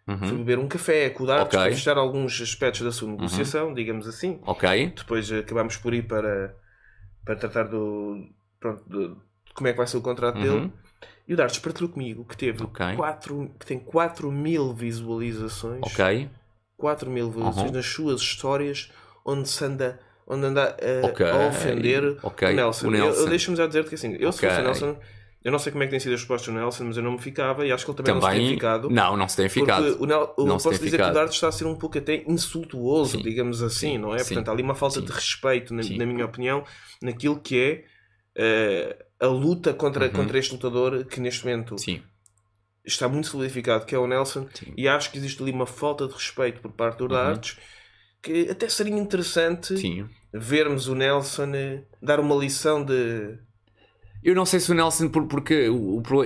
Speaker 2: o- fui
Speaker 1: Uhum.
Speaker 2: beber um café com o Darts
Speaker 1: Ok.
Speaker 2: para fechar alguns aspectos da sua negociação, digamos assim.
Speaker 1: Ok,
Speaker 2: Depois eh, acabámos por ir para, para tratar do. Pronto, de, como é que vai ser o contrato
Speaker 1: Uhum.
Speaker 2: dele. E o Darts partilhou comigo que teve
Speaker 1: Ok.
Speaker 2: 4, que tem 4 mil visualizações.
Speaker 1: ok,
Speaker 2: 4 mil visualizações
Speaker 1: Uhum.
Speaker 2: nas suas histórias onde se anda, onde anda a,
Speaker 1: Ok,
Speaker 2: a ofender
Speaker 1: ok,
Speaker 2: o Nelson.
Speaker 1: o Nelson.
Speaker 2: Eu, eu deixo-me já dizer que assim, eu se fosse
Speaker 1: Ok.
Speaker 2: o Nelson, eu não sei como é que tem sido as respostas do Nelson, mas eu não me ficava e acho que ele também, não se tem
Speaker 1: também.
Speaker 2: ficado.
Speaker 1: Não, não se tem ficado.
Speaker 2: Porque o Nel, eu
Speaker 1: Não se
Speaker 2: posso
Speaker 1: tem
Speaker 2: dizer que
Speaker 1: ficado.
Speaker 2: o Dart está a ser um pouco até insultuoso,
Speaker 1: Sim.
Speaker 2: digamos assim,
Speaker 1: Sim.
Speaker 2: não é?
Speaker 1: Sim.
Speaker 2: Portanto, há ali uma falta de respeito, na, na minha opinião, naquilo que é eh, a luta contra,
Speaker 1: Uhum.
Speaker 2: contra este lutador que neste momento está muito solidificado, que é o Nelson, e acho que existe ali uma falta de respeito por parte do
Speaker 1: Uhum.
Speaker 2: Darts, que até seria interessante vermos o Nelson eh, dar uma lição de.
Speaker 1: Eu não sei se o Nelson, por- porque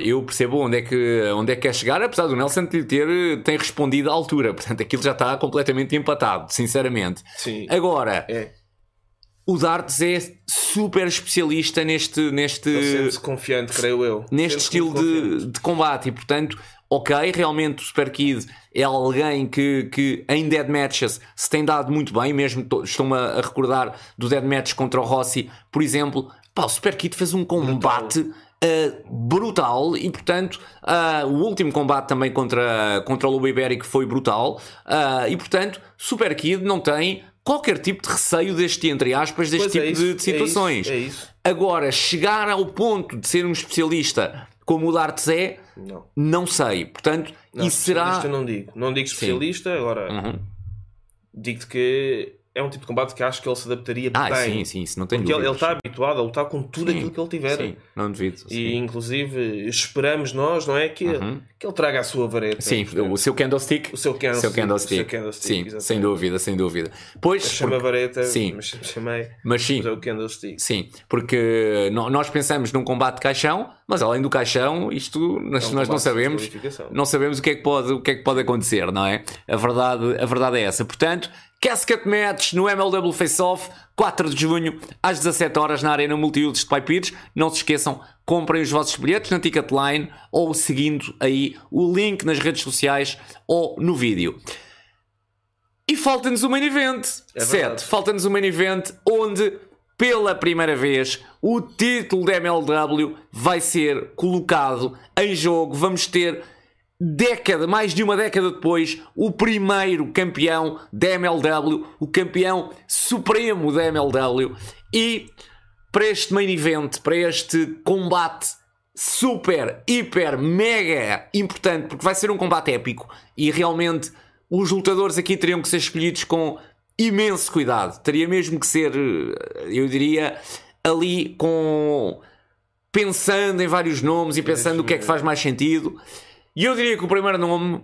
Speaker 1: eu percebo onde é, que, onde é que quer chegar, apesar do Nelson ter tem respondido à altura. Portanto, aquilo já está completamente empatado, sinceramente.
Speaker 2: Sim.
Speaker 1: Agora,
Speaker 2: É.
Speaker 1: o Darts é super especialista neste, neste,
Speaker 2: Ele confiante, creio eu.
Speaker 1: neste estilo de, de combate e, portanto, ok, realmente o Super Kid é alguém que, que em dead matches se tem dado muito bem, mesmo to- estou-me a, a recordar do dead match contra o Rossi, por exemplo. Pá, o Super Kid fez um combate uh, brutal e, portanto, uh, o último combate também contra, contra o Lobo Ibérico foi brutal uh, e, portanto, Super Kid não tem qualquer tipo de receio deste, entre aspas, deste
Speaker 2: Pois é
Speaker 1: tipo
Speaker 2: isso,
Speaker 1: de,
Speaker 2: é
Speaker 1: de situações.
Speaker 2: isso, É isso.
Speaker 1: Agora, chegar ao ponto de ser um especialista como o Darts é,
Speaker 2: Não.
Speaker 1: não sei. Portanto,
Speaker 2: Não,
Speaker 1: isso será.
Speaker 2: não digo. Não digo especialista, agora
Speaker 1: Uhum.
Speaker 2: digo-te que é um tipo de combate que acho que ele se adaptaria
Speaker 1: Ah,
Speaker 2: bem.
Speaker 1: sim, sim, isso não tem
Speaker 2: Porque ele, está habituado a lutar com tudo
Speaker 1: Sim,
Speaker 2: aquilo que ele tiver.
Speaker 1: Sim, não devido.
Speaker 2: E inclusive esperamos nós, não é? Que,
Speaker 1: Uhum.
Speaker 2: que ele traga a sua vareta.
Speaker 1: Sim, o seu candlestick.
Speaker 2: o seu candlestick.
Speaker 1: seu candlestick.
Speaker 2: o seu candlestick,
Speaker 1: sim,
Speaker 2: exatamente.
Speaker 1: sem dúvida, sem dúvida. Pois,
Speaker 2: Chama
Speaker 1: porque-
Speaker 2: vareta,
Speaker 1: Sim.
Speaker 2: mas chamei.
Speaker 1: mas sim,
Speaker 2: Mas é o candlestick.
Speaker 1: sim, porque nós pensamos num combate de caixão, mas além do caixão, isto nós,
Speaker 2: É um
Speaker 1: nós não sabemos. não sabemos o que é que pode, o que é que pode acontecer, não é? A verdade, a verdade é essa. Portanto, Casket Match no MLW Face Off, 4 de junho, às 17 horas na Arena Multiusos de Pipires. Não se esqueçam, comprem os vossos bilhetes na Ticketline ou seguindo aí o link nas redes sociais ou no vídeo. E falta-nos o main event.
Speaker 2: É verdade.
Speaker 1: falta-nos o main event onde, pela primeira vez, o título da MLW vai ser colocado em jogo. Vamos ter década, mais de uma década depois, o primeiro campeão da MLW, o campeão supremo da MLW. E para este main event, para este combate super, hiper, mega importante, porque vai ser um combate épico e realmente os lutadores aqui teriam que ser escolhidos com imenso cuidado. Teria mesmo que ser, eh, eu diria, ali com pensando em vários nomes e pensando o que é que faz mais sentido. E eu diria que o primeiro nome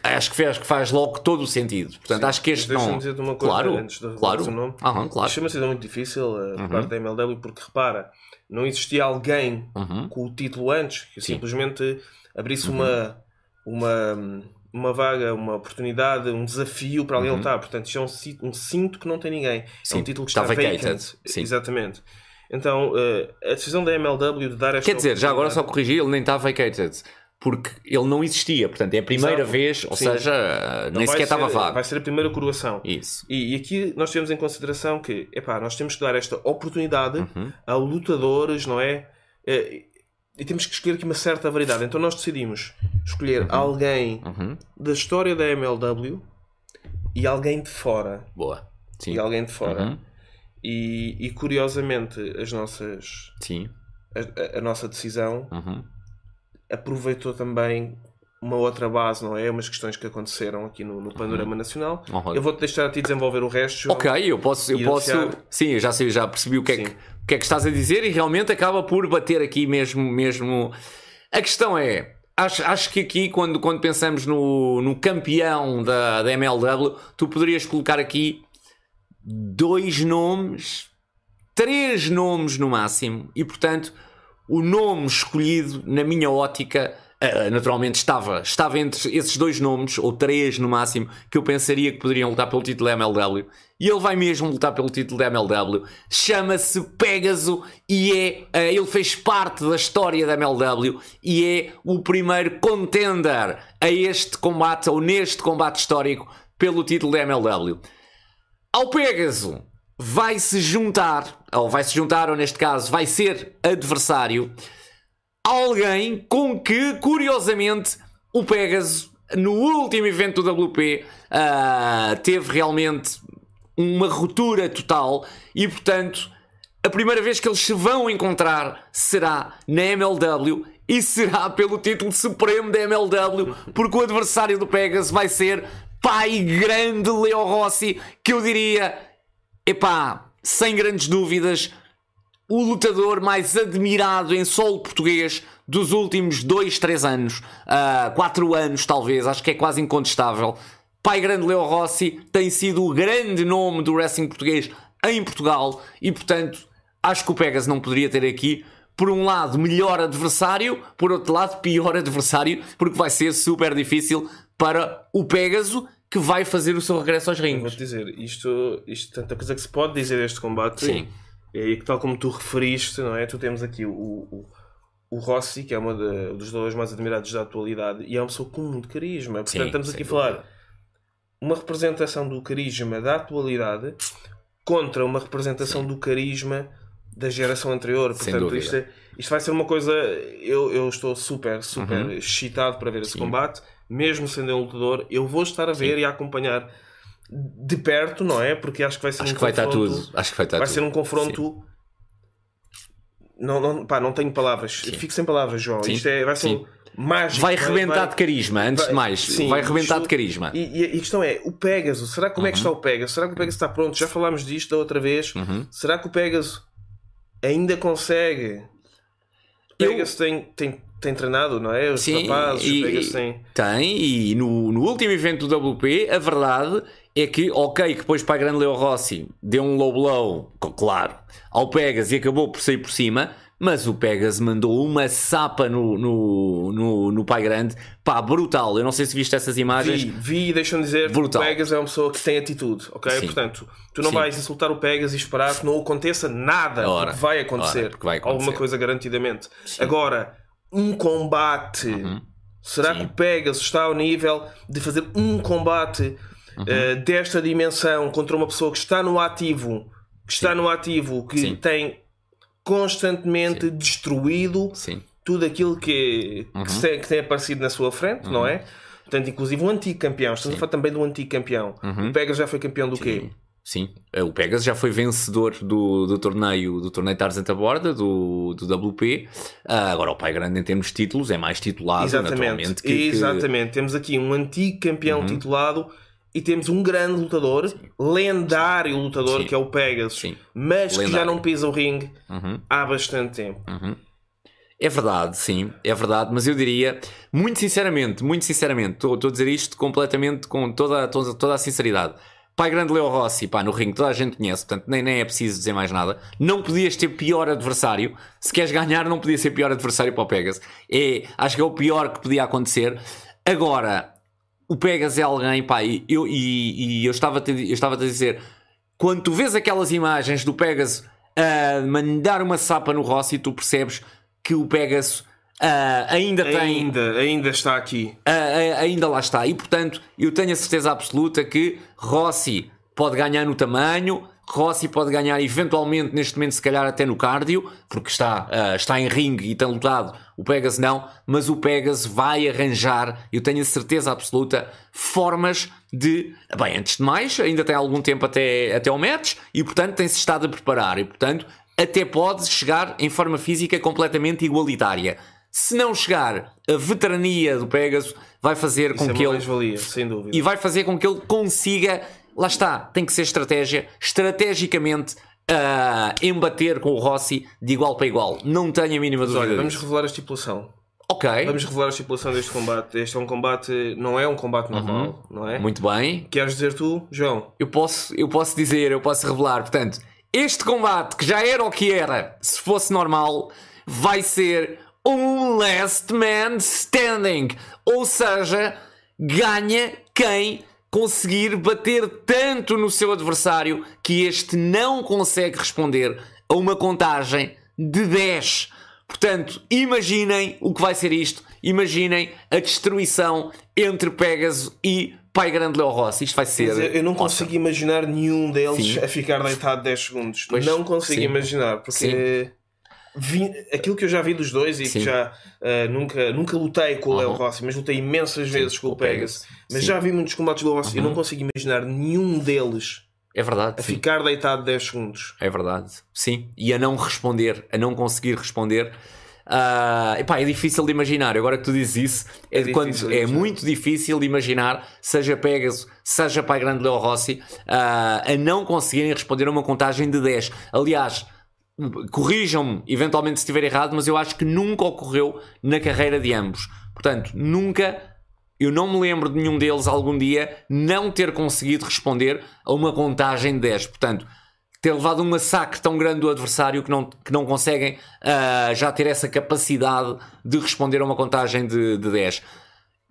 Speaker 1: acho que faz, que faz logo todo o sentido. Portanto,
Speaker 2: Sim,
Speaker 1: acho que este não.
Speaker 2: dizer-te uma coisa
Speaker 1: claro,
Speaker 2: antes de
Speaker 1: claro.
Speaker 2: o nome.
Speaker 1: Aham, claro.
Speaker 2: Isto é uma decisão muito difícil uh, por parte da MLW porque repara, não existia alguém
Speaker 1: Uhum.
Speaker 2: com o título antes que
Speaker 1: Sim.
Speaker 2: simplesmente abrisse uma, uma, uma vaga, uma oportunidade, um desafio para alguém lutar. Portanto, isto é um, um cinto que não tem ninguém.
Speaker 1: Uhum. Sim,
Speaker 2: É um título que
Speaker 1: está
Speaker 2: está, vacant. Exatamente. Então, uh, a decisão da MLW de dar esta
Speaker 1: Quer dizer, já agora só corrigir, ele nem está vacated. Porque ele não existia. Portanto, é a primeira
Speaker 2: Exato.
Speaker 1: vez, ou
Speaker 2: Sim.
Speaker 1: seja, nem sequer estava vago.
Speaker 2: Vai ser a primeira coroação.
Speaker 1: Isso.
Speaker 2: E, e aqui nós temos em consideração que, epá, nós temos que dar esta oportunidade
Speaker 1: Uhum.
Speaker 2: a lutadores, não é? Eh, E temos que escolher aqui uma certa variedade. Então nós decidimos escolher alguém
Speaker 1: Uhum.
Speaker 2: da história da MLW e alguém de fora.
Speaker 1: Boa. Sim.
Speaker 2: E alguém de fora.
Speaker 1: Uhum.
Speaker 2: E, e, curiosamente as nossas,
Speaker 1: Sim.
Speaker 2: a, a- a nossa decisão
Speaker 1: Uhum.
Speaker 2: Aproveitou também uma outra base, não é? Umas questões que aconteceram aqui no, no panorama nacional.
Speaker 1: Uhum.
Speaker 2: Eu vou-te deixar a ti desenvolver o resto.
Speaker 1: Ok, eu posso, eu posso. Sim, eu já sei, já percebi o que, é que, o que é que estás a dizer e realmente acaba por bater aqui mesmo. mesmo. A questão é. Acho, acho que aqui, quando, quando pensamos no, no campeão da, da MLW, tu poderias colocar aqui dois nomes, três nomes no máximo, e portanto, o nome escolhido, na minha ótica, eh, naturalmente estava, estava entre esses dois nomes, ou três no máximo, que eu pensaria que poderiam lutar pelo título da MLW. E ele vai mesmo lutar pelo título da MLW. Chama-se Pegaso e é. eh, ele fez parte da história da MLW e é o primeiro contender a este combate, ou neste combate histórico, pelo título da MLW. Ao Pegaso vai se juntar, ou vai se juntar, ou neste caso vai ser adversário, alguém com que, curiosamente, o Pegaso, no último evento do WP, ah, teve realmente uma ruptura total e, portanto, a primeira vez que eles se vão encontrar será na MLW e será pelo título supremo da MLW, porque o adversário do Pegasus vai ser pai grande Leo Rossi, que eu diria, epá, sem grandes dúvidas, o lutador mais admirado em solo português dos últimos 2, 3 anos, 4 anos talvez, acho que é quase incontestável. Pai Grande Leo Rossi tem sido o grande nome do wrestling português em Portugal e, portanto, acho que o Pegas não poderia ter aqui, por um lado, melhor adversário, por outro lado, pior (laughs) adversário, porque vai ser super difícil para o Pégaso que vai fazer o seu regresso aos
Speaker 2: Vou-te
Speaker 1: rings.
Speaker 2: dizer, isto, isto tanta coisa que se pode dizer deste combate.
Speaker 1: Sim.
Speaker 2: E que tal como tu referiste, não é? Tu temos aqui o, o, o Rossi, que é de- dos dois mais admirados da atualidade, e é uma pessoa com muito carisma. Portanto,
Speaker 1: Sim,
Speaker 2: estamos aqui a falar uma representação do carisma da atualidade contra uma representação do carisma da geração anterior. Portanto, isto, é- isto vai ser uma coisa. Eu, eu estou super, super excitado para ver esse
Speaker 1: Sim.
Speaker 2: combate, mesmo sendo um lutador. Eu vou estar a ver e a acompanhar de perto, não é? Porque acho que vai ser
Speaker 1: Acho
Speaker 2: um
Speaker 1: que vai estar
Speaker 2: confronto-
Speaker 1: tudo. Acho que vai estar
Speaker 2: vai
Speaker 1: tudo.
Speaker 2: ser um confronto. Não, não, pá, não tenho palavras. Fico sem palavras, João.
Speaker 1: Sim.
Speaker 2: Isto é, vai ser
Speaker 1: Sim.
Speaker 2: um mágico.
Speaker 1: Vai rebentar
Speaker 2: vai-
Speaker 1: de carisma, antes
Speaker 2: vai-
Speaker 1: de mais.
Speaker 2: sim,
Speaker 1: vai rebentar
Speaker 2: isto-
Speaker 1: de carisma.
Speaker 2: E, e- a questão é, o Pegasus, será como é que
Speaker 1: Uhum.
Speaker 2: está o Pegasus? Será que o Pegasus está pronto? Já falámos disto da outra vez. Será que o Pegasus ainda consegue?
Speaker 1: Eu-
Speaker 2: Pegasus tem, tem, tem treinado, não é? Os
Speaker 1: Sim,
Speaker 2: rapazes,
Speaker 1: e-
Speaker 2: Pegasus tem.
Speaker 1: E no, no último evento do WP, a verdade é que, ok, que depois para a grande Leo Rossi deu um low blow, claro, ao Pegas e acabou por sair por cima, mas o Pegas mandou uma sapa no, no, no, no Pai Grande, pá, brutal. Eu não sei se viste essas imagens.
Speaker 2: Vi, vi e deixa-me dizer que o
Speaker 1: Brutal.
Speaker 2: Pegas é uma pessoa que tem atitude, ok?
Speaker 1: Sim.
Speaker 2: Portanto, tu não
Speaker 1: Sim.
Speaker 2: vais insultar o Pegas e esperar que não aconteça nada,
Speaker 1: Ora,
Speaker 2: porque vai acontecer.
Speaker 1: ora, porque vai acontecer.
Speaker 2: Alguma coisa garantidamente. Agora, um combate. Será
Speaker 1: Uhum. Sim.
Speaker 2: que o Pegas está ao nível de fazer um combate
Speaker 1: Uhum.
Speaker 2: eh, desta dimensão contra uma pessoa que está no ativo, que está no ativo, que
Speaker 1: Sim.
Speaker 2: tem constantemente destruído
Speaker 1: Sim,
Speaker 2: tudo aquilo que,
Speaker 1: Uhum.
Speaker 2: que, tem, que tem aparecido na sua frente, não é? Portanto, inclusive um antigo campeão. Estamos a falar também do antigo campeão. O Pegas já foi campeão do quê?
Speaker 1: Uhum. sim. O Pegas já foi vencedor do, do torneio do torneio Tarzan da Borda, do, do WP. Ah, agora o Pai Grande em termos de títulos é mais titulado,
Speaker 2: Exatamente.
Speaker 1: naturalmente. que- que-
Speaker 2: Exatamente. Temos aqui um antigo campeão
Speaker 1: Uhum.
Speaker 2: titulado e temos um grande lutador, lendário lutador,
Speaker 1: Sim.
Speaker 2: que é o Pegasus,
Speaker 1: Sim.
Speaker 2: mas que já
Speaker 1: Lendário.
Speaker 2: não pisa o ringue
Speaker 1: Uhum.
Speaker 2: há bastante tempo.
Speaker 1: É verdade, sim, é verdade, mas eu diria, muito sinceramente, muito sinceramente, estou a dizer isto completamente com toda, toda, toda a sinceridade. Pai grande Leo Rossi, pá, no ringue toda a gente conhece, portanto nem, nem é preciso dizer mais nada. Não podias ter pior adversário. Se queres ganhar, não podia ser pior adversário para o Pegas. É, acho que é o pior que podia acontecer. Agora, o Pegas é alguém, pá, e eu, e, e eu estava eu estava a dizer, quando tu vês aquelas imagens do Pegas a mandar uma sapa no Rossi, tu percebes que o Pegasus uh, ainda tem.
Speaker 2: Ainda, ainda está aqui.
Speaker 1: Uh, ainda lá está. E portanto, eu tenho a certeza absoluta que Rossi pode ganhar no tamanho, Rossi pode ganhar eventualmente, neste momento, se calhar até no cardio, porque está, uh, está em ringue e tem lutado. O Pegasus não, mas o Pegasus vai arranjar, eu tenho a certeza absoluta, formas de. Bem, antes de mais, ainda tem algum tempo até, até ao match e, portanto, tem-se estado a preparar. E, portanto, até pode chegar em forma física completamente igualitária. Se não chegar, a veterania do Pegasus vai fazer
Speaker 2: Isso
Speaker 1: com
Speaker 2: é
Speaker 1: que ele.
Speaker 2: valia, sem dúvida.
Speaker 1: E vai fazer com que ele consiga. Lá está, tem que ser estratégia, estrategicamente uh, embater com o Rossi de igual para igual. Não tenho a mínima dúvida.
Speaker 2: Olha, vamos revelar a estipulação.
Speaker 1: Ok.
Speaker 2: Vamos revelar a estipulação deste combate. Este é um combate, não é um combate normal, não é?
Speaker 1: Uhum. Muito bem.
Speaker 2: Queres dizer tu, João?
Speaker 1: Eu posso, eu posso dizer, eu posso revelar. Portanto, este combate, que já era o que era, se fosse normal, vai ser um last man standing. Ou seja, ganha quem conseguir bater tanto no seu adversário que este não consegue responder a uma contagem de 10. Portanto, imaginem o que vai ser isto. Imaginem a destruição entre Pegasus e Pai Grande Leo Rossi. Isto vai ser.
Speaker 2: Dizer, eu não
Speaker 1: awesome.
Speaker 2: consigo imaginar nenhum deles
Speaker 1: Sim.
Speaker 2: a ficar deitado 10 segundos.
Speaker 1: Pois,
Speaker 2: não consigo
Speaker 1: sim.
Speaker 2: imaginar, porque vi- aquilo que eu já vi dos dois e
Speaker 1: Sim.
Speaker 2: que já ah, nunca, nunca lutei com o Leo
Speaker 1: Uhum.
Speaker 2: Rossi, mas lutei imensas vezes com o Pegasus. Mas
Speaker 1: Sim.
Speaker 2: já vi muitos combates do Leo Rossi.
Speaker 1: Uhum.
Speaker 2: não consigo imaginar nenhum deles
Speaker 1: É verdade.
Speaker 2: a
Speaker 1: sim.
Speaker 2: ficar deitado 10 segundos.
Speaker 1: É verdade. Sim. E a não responder, a não conseguir responder. Ah, epá, é difícil de imaginar. Agora que tu dizes isso, é,
Speaker 2: É
Speaker 1: quando, é muito difícil de imaginar, seja Pegasus, seja Pai Grande Leo Rossi, ah, a não conseguirem responder a uma contagem de 10. Aliás, corrijam-me eventualmente se estiver errado, mas eu acho que nunca ocorreu na carreira de ambos. Portanto, nunca. Eu não me lembro de nenhum deles algum dia não ter conseguido responder a uma contagem de 10. Portanto, ter levado um massacre tão grande do adversário que não, que não conseguem ah, já ter essa capacidade de responder a uma contagem de, de 10.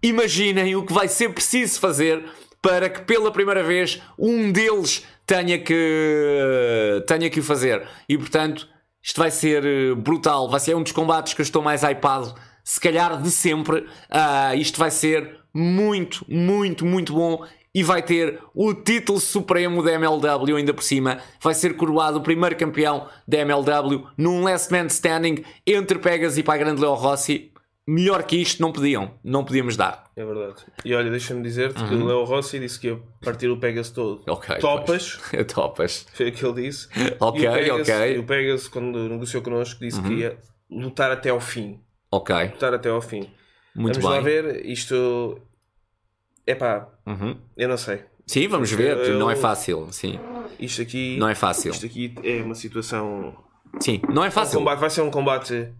Speaker 1: Imaginem o que vai ser preciso fazer para que pela primeira vez um deles tenha que, tenha que o fazer. E portanto, isto vai ser eh, brutal. Vai ser um dos combates que eu estou mais hypado, se calhar de sempre. Ah, isto vai ser muito, muito, muito bom. E vai ter o título supremo da MLW ainda por cima. Vai ser coroado o primeiro campeão da MLW num last man standing entre Pegas e Pai Grande Leo Rossi. Melhor que isto não podiam, não podíamos dar.
Speaker 2: É verdade. E olha, deixa-me dizer-te que o Leo Rossi disse que ia partir o Pegasus todo.
Speaker 1: Uhum. Ok,
Speaker 2: Topas,
Speaker 1: pois. (laughs) Topas.
Speaker 2: foi o que ele disse.
Speaker 1: Ok, (laughs)
Speaker 2: e o Pegasus,
Speaker 1: ok. Uhum.
Speaker 2: e o Pegasus, quando negociou connosco, disse que ia lutar até ao fim.
Speaker 1: Ok,
Speaker 2: Lutar até ao fim.
Speaker 1: muito
Speaker 2: Vamos lá
Speaker 1: bem.
Speaker 2: ver. Isto. Epá,
Speaker 1: Uhum.
Speaker 2: eu não sei.
Speaker 1: Sim, vamos ver.
Speaker 2: Eu-
Speaker 1: Não é fácil. Sim,
Speaker 2: Isto aqui.
Speaker 1: não é fácil.
Speaker 2: Isto aqui é uma situação.
Speaker 1: Sim, não é fácil.
Speaker 2: combate, vai ser um combate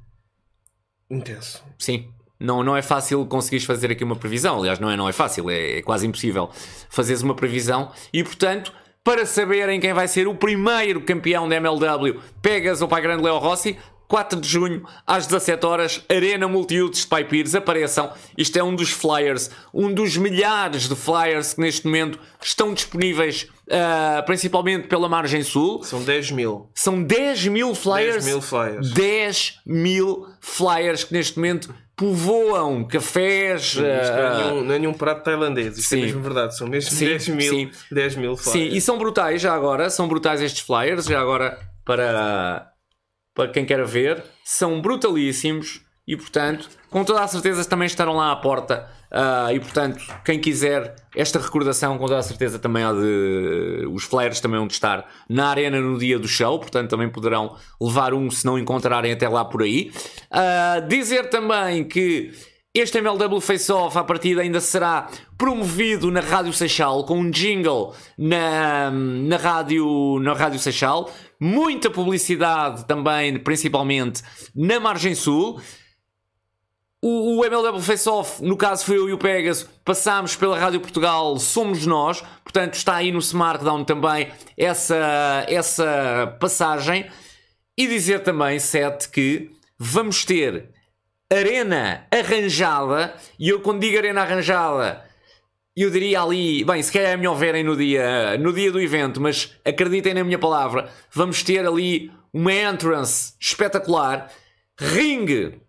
Speaker 2: intenso.
Speaker 1: Sim. Não, não é fácil conseguires fazer aqui uma previsão. Aliás, não é, não é fácil, é, é quase impossível fazeres uma previsão. E portanto, para saberem quem vai ser o primeiro campeão da MLW, Pegas ou Pai Grande Leo Rossi, 4 de junho, às 17 horas, Arena Multiuses de Pai Pires, apareçam. Isto é um dos flyers, um dos milhares de flyers que neste momento estão disponíveis, ah, principalmente pela margem sul.
Speaker 2: São 10 mil.
Speaker 1: São 10 mil flyers.
Speaker 2: 10 mil flyers.
Speaker 1: 10 mil flyers que neste momento povoam cafés.
Speaker 2: Isto não é,
Speaker 1: ah,
Speaker 2: nenhum, não é nenhum prato tailandês. Isto
Speaker 1: sim.
Speaker 2: é mesmo verdade. São mesmo
Speaker 1: Sim,
Speaker 2: 10 mil.
Speaker 1: sim.
Speaker 2: 10 mil
Speaker 1: sim,
Speaker 2: flyers.
Speaker 1: e são brutais já agora. São brutais estes flyers. Já agora, para, para quem quer ver, são brutalíssimos. E portanto, com toda a certeza também estarão lá à porta. Ah, e portanto, quem quiser esta recordação, com toda a certeza também há de. Os flyers também vão estar na arena no dia do show, portanto também poderão levar um se não encontrarem até lá por aí. Ah, dizer também que este MLW Face Off à partida ainda será promovido na Rádio Seixal com um jingle na, na, rádio, na Rádio Seixal. Muita publicidade também, principalmente na Margem Sul. o, o MLW Face Off, no caso foi eu e o Pegasus, passámos pela Rádio Portugal, somos nós, portanto está aí no Smartdown também essa, essa passagem. E dizer também, Sete, que vamos ter arena arranjada, e eu quando digo arena arranjada, eu diria ali, bem, se calhar é melhor verem no dia, no dia do evento, mas acreditem na minha palavra, vamos ter ali uma entrance espetacular, ring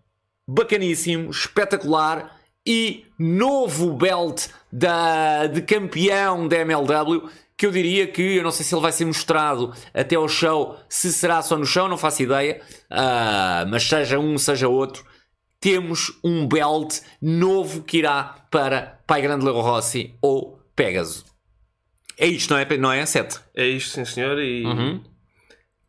Speaker 1: bacaníssimo, espetacular e novo belt da, de campeão da MLW que eu diria que eu não sei se ele vai ser mostrado até ao show, se será só no show, não faço ideia, uh, mas seja um, seja outro, temos um belt novo que irá para Pai Grande Leo Rossi ou Pegasus. É isto, não é, não é? Sete?
Speaker 2: É isto, sim senhor, e... Uhum.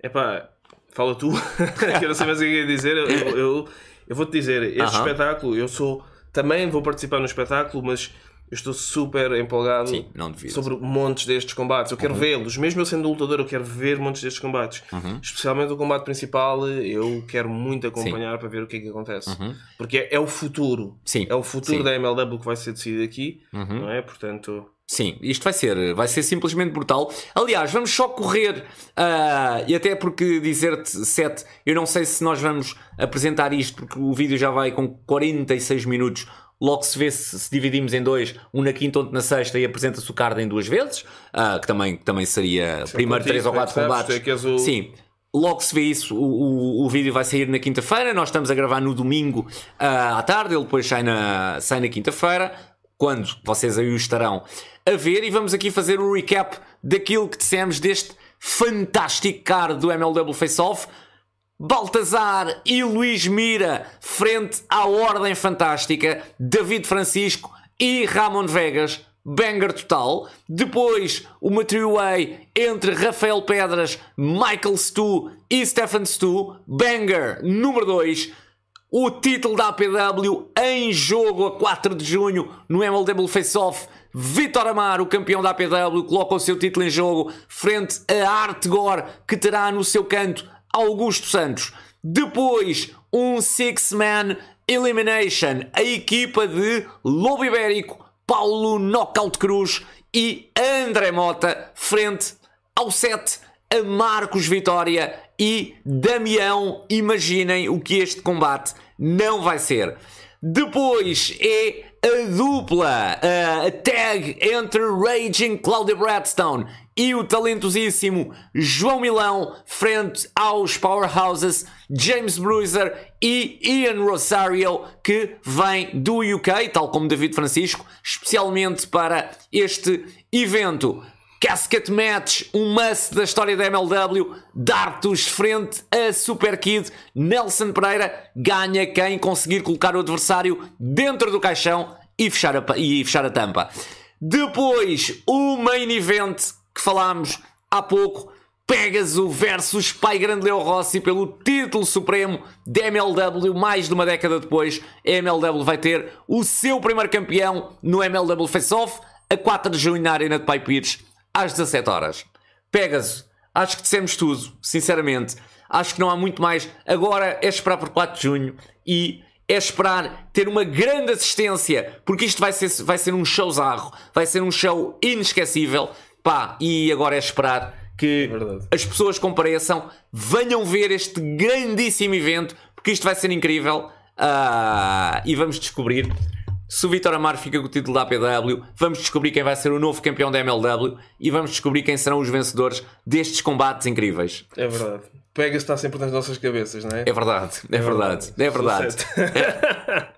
Speaker 2: Epá, fala tu, (laughs) que eu não sei mais o que ia dizer, eu, eu, eu vou-te dizer, este uhum. espetáculo, eu sou... Também vou participar no espetáculo, mas eu estou super empolgado
Speaker 1: Sim,
Speaker 2: sobre montes destes combates. Eu quero uhum. vê-los, mesmo eu sendo lutador, eu quero ver montes destes combates. Uhum. Especialmente o combate principal, eu quero muito acompanhar Sim. para ver o que é que acontece. Uhum. Porque é, é, o futuro.
Speaker 1: Sim.
Speaker 2: É o futuro da MLW que vai ser decidido aqui, uhum. não é? Portanto.
Speaker 1: Sim, isto vai ser, vai ser simplesmente brutal. Aliás, vamos só correr, uh, e até porque dizer-te, Sete, eu não sei se nós vamos apresentar isto, porque o vídeo já vai com 46 minutos logo se vê se, se, dividimos em dois, um na quinta, outro na sexta, e apresenta-se o card em duas vezes, uh, que também, também seria Sim, primeiro três ou quatro combates.
Speaker 2: O...
Speaker 1: Sim. Logo se vê isso, o, o, o vídeo vai sair na quinta-feira. Nós estamos a gravar no domingo uh, à tarde, ele depois sai na, sai na quinta-feira, quando vocês aí o estarão a ver. E vamos aqui fazer o um recap daquilo que dissemos deste fantástico card do MLW Face Off. Baltazar e Luís Mira frente à Ordem Fantástica, David Francisco e Ramon Vegas, banger total. Depois, uma three-way entre Rafael Pedras, Michael Stu e Stefan Stu, banger número 2. O título da APW em jogo a 4 de junho no MLW Face Off. Vitor Amar, o campeão da APW, coloca o seu título em jogo frente a Artgor, que terá no seu canto Augusto Santos. Depois, um Six-Man Elimination, a equipa de Lobo Ibérico, Paulo Knockout Cruz e André Mota, frente ao 7, a Marcos Vitória e Damião. Imaginem o que este combate não vai ser. Depois é a dupla, a tag entre Raging Claudia Bradstone e o talentosíssimo João Milão frente aos powerhouses James Bruiser e Ian Rosario que vem do UK, tal como David Francisco, especialmente para este evento. Casket Match, um must da história da MLW. Dartos frente a Super Kid. Nelson Pereira ganha quem conseguir colocar o adversário dentro do caixão e fechar a, e fechar a tampa. Depois, o main event que falámos há pouco. Pegasus versus Pai Grande Leo Rossi pelo título supremo da MLW. Mais de uma década depois, a MLW vai ter o seu primeiro campeão no MLW Face Off a 4 de junho na Arena de Pai Pires, às 17 horas. Pegasus, acho que dissemos tudo, sinceramente. Acho que não há muito mais. Agora é esperar por 4 de junho e é esperar ter uma grande assistência, porque isto vai ser, vai ser um showzarro, vai ser um show inesquecível. Pá, e agora é esperar que é as pessoas compareçam, venham ver este grandíssimo evento, porque isto vai ser incrível. Uh, e vamos descobrir se o Vitor Amar fica com o título da APW, vamos descobrir quem vai ser o novo campeão da MLW e vamos descobrir quem serão os vencedores destes combates incríveis.
Speaker 2: É verdade. Pega está sempre nas nossas cabeças, não é?
Speaker 1: É verdade, é, é verdade, é verdade. (laughs)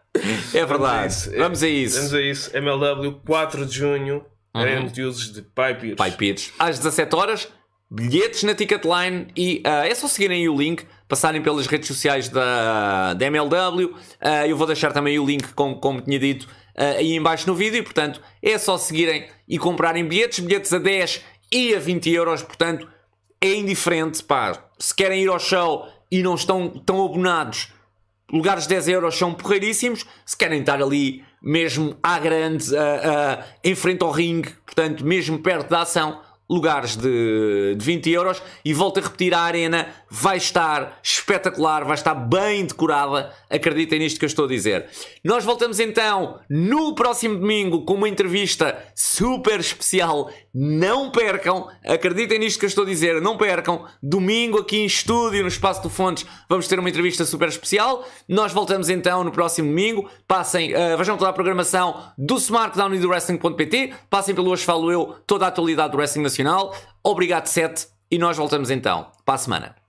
Speaker 1: É verdade. Vamos a isso.
Speaker 2: Vamos a isso. MLW 4 de junho Arena de usos de Pai Pires.
Speaker 1: Pai Pires. Às 17 horas, bilhetes na Ticketline e uh, é só seguirem o link, passarem pelas redes sociais da, da MLW. Uh, ah, eu vou deixar também o link, como, como tinha dito, uh, aí embaixo no vídeo. E, portanto, é só seguirem e comprarem bilhetes. Bilhetes a 10 e a 20 euros. Portanto, é indiferente. Pá, se querem ir ao show e não estão tão abonados, lugares de 10 euros são porreiríssimos. Se querem estar ali mesmo à grande, em frente ao ringue, portanto, mesmo perto da ação, lugares de, de 20 euros. E volto a repetir, a arena vai estar espetacular, vai estar bem decorada, acreditem nisto que eu estou a dizer. Nós voltamos então no próximo domingo com uma entrevista super especial, não percam, acreditem nisto que eu estou a dizer, não percam, domingo aqui em estúdio, no Espaço do Fontes, vamos ter uma entrevista super especial, nós voltamos então no próximo domingo, passem, uh, vejam toda a programação do Smartdown e do Wrestling.pt, passem pelo Hoje Falo Eu, toda a atualidade do Wrestling Nacional, obrigado Sete, e nós voltamos então para a semana.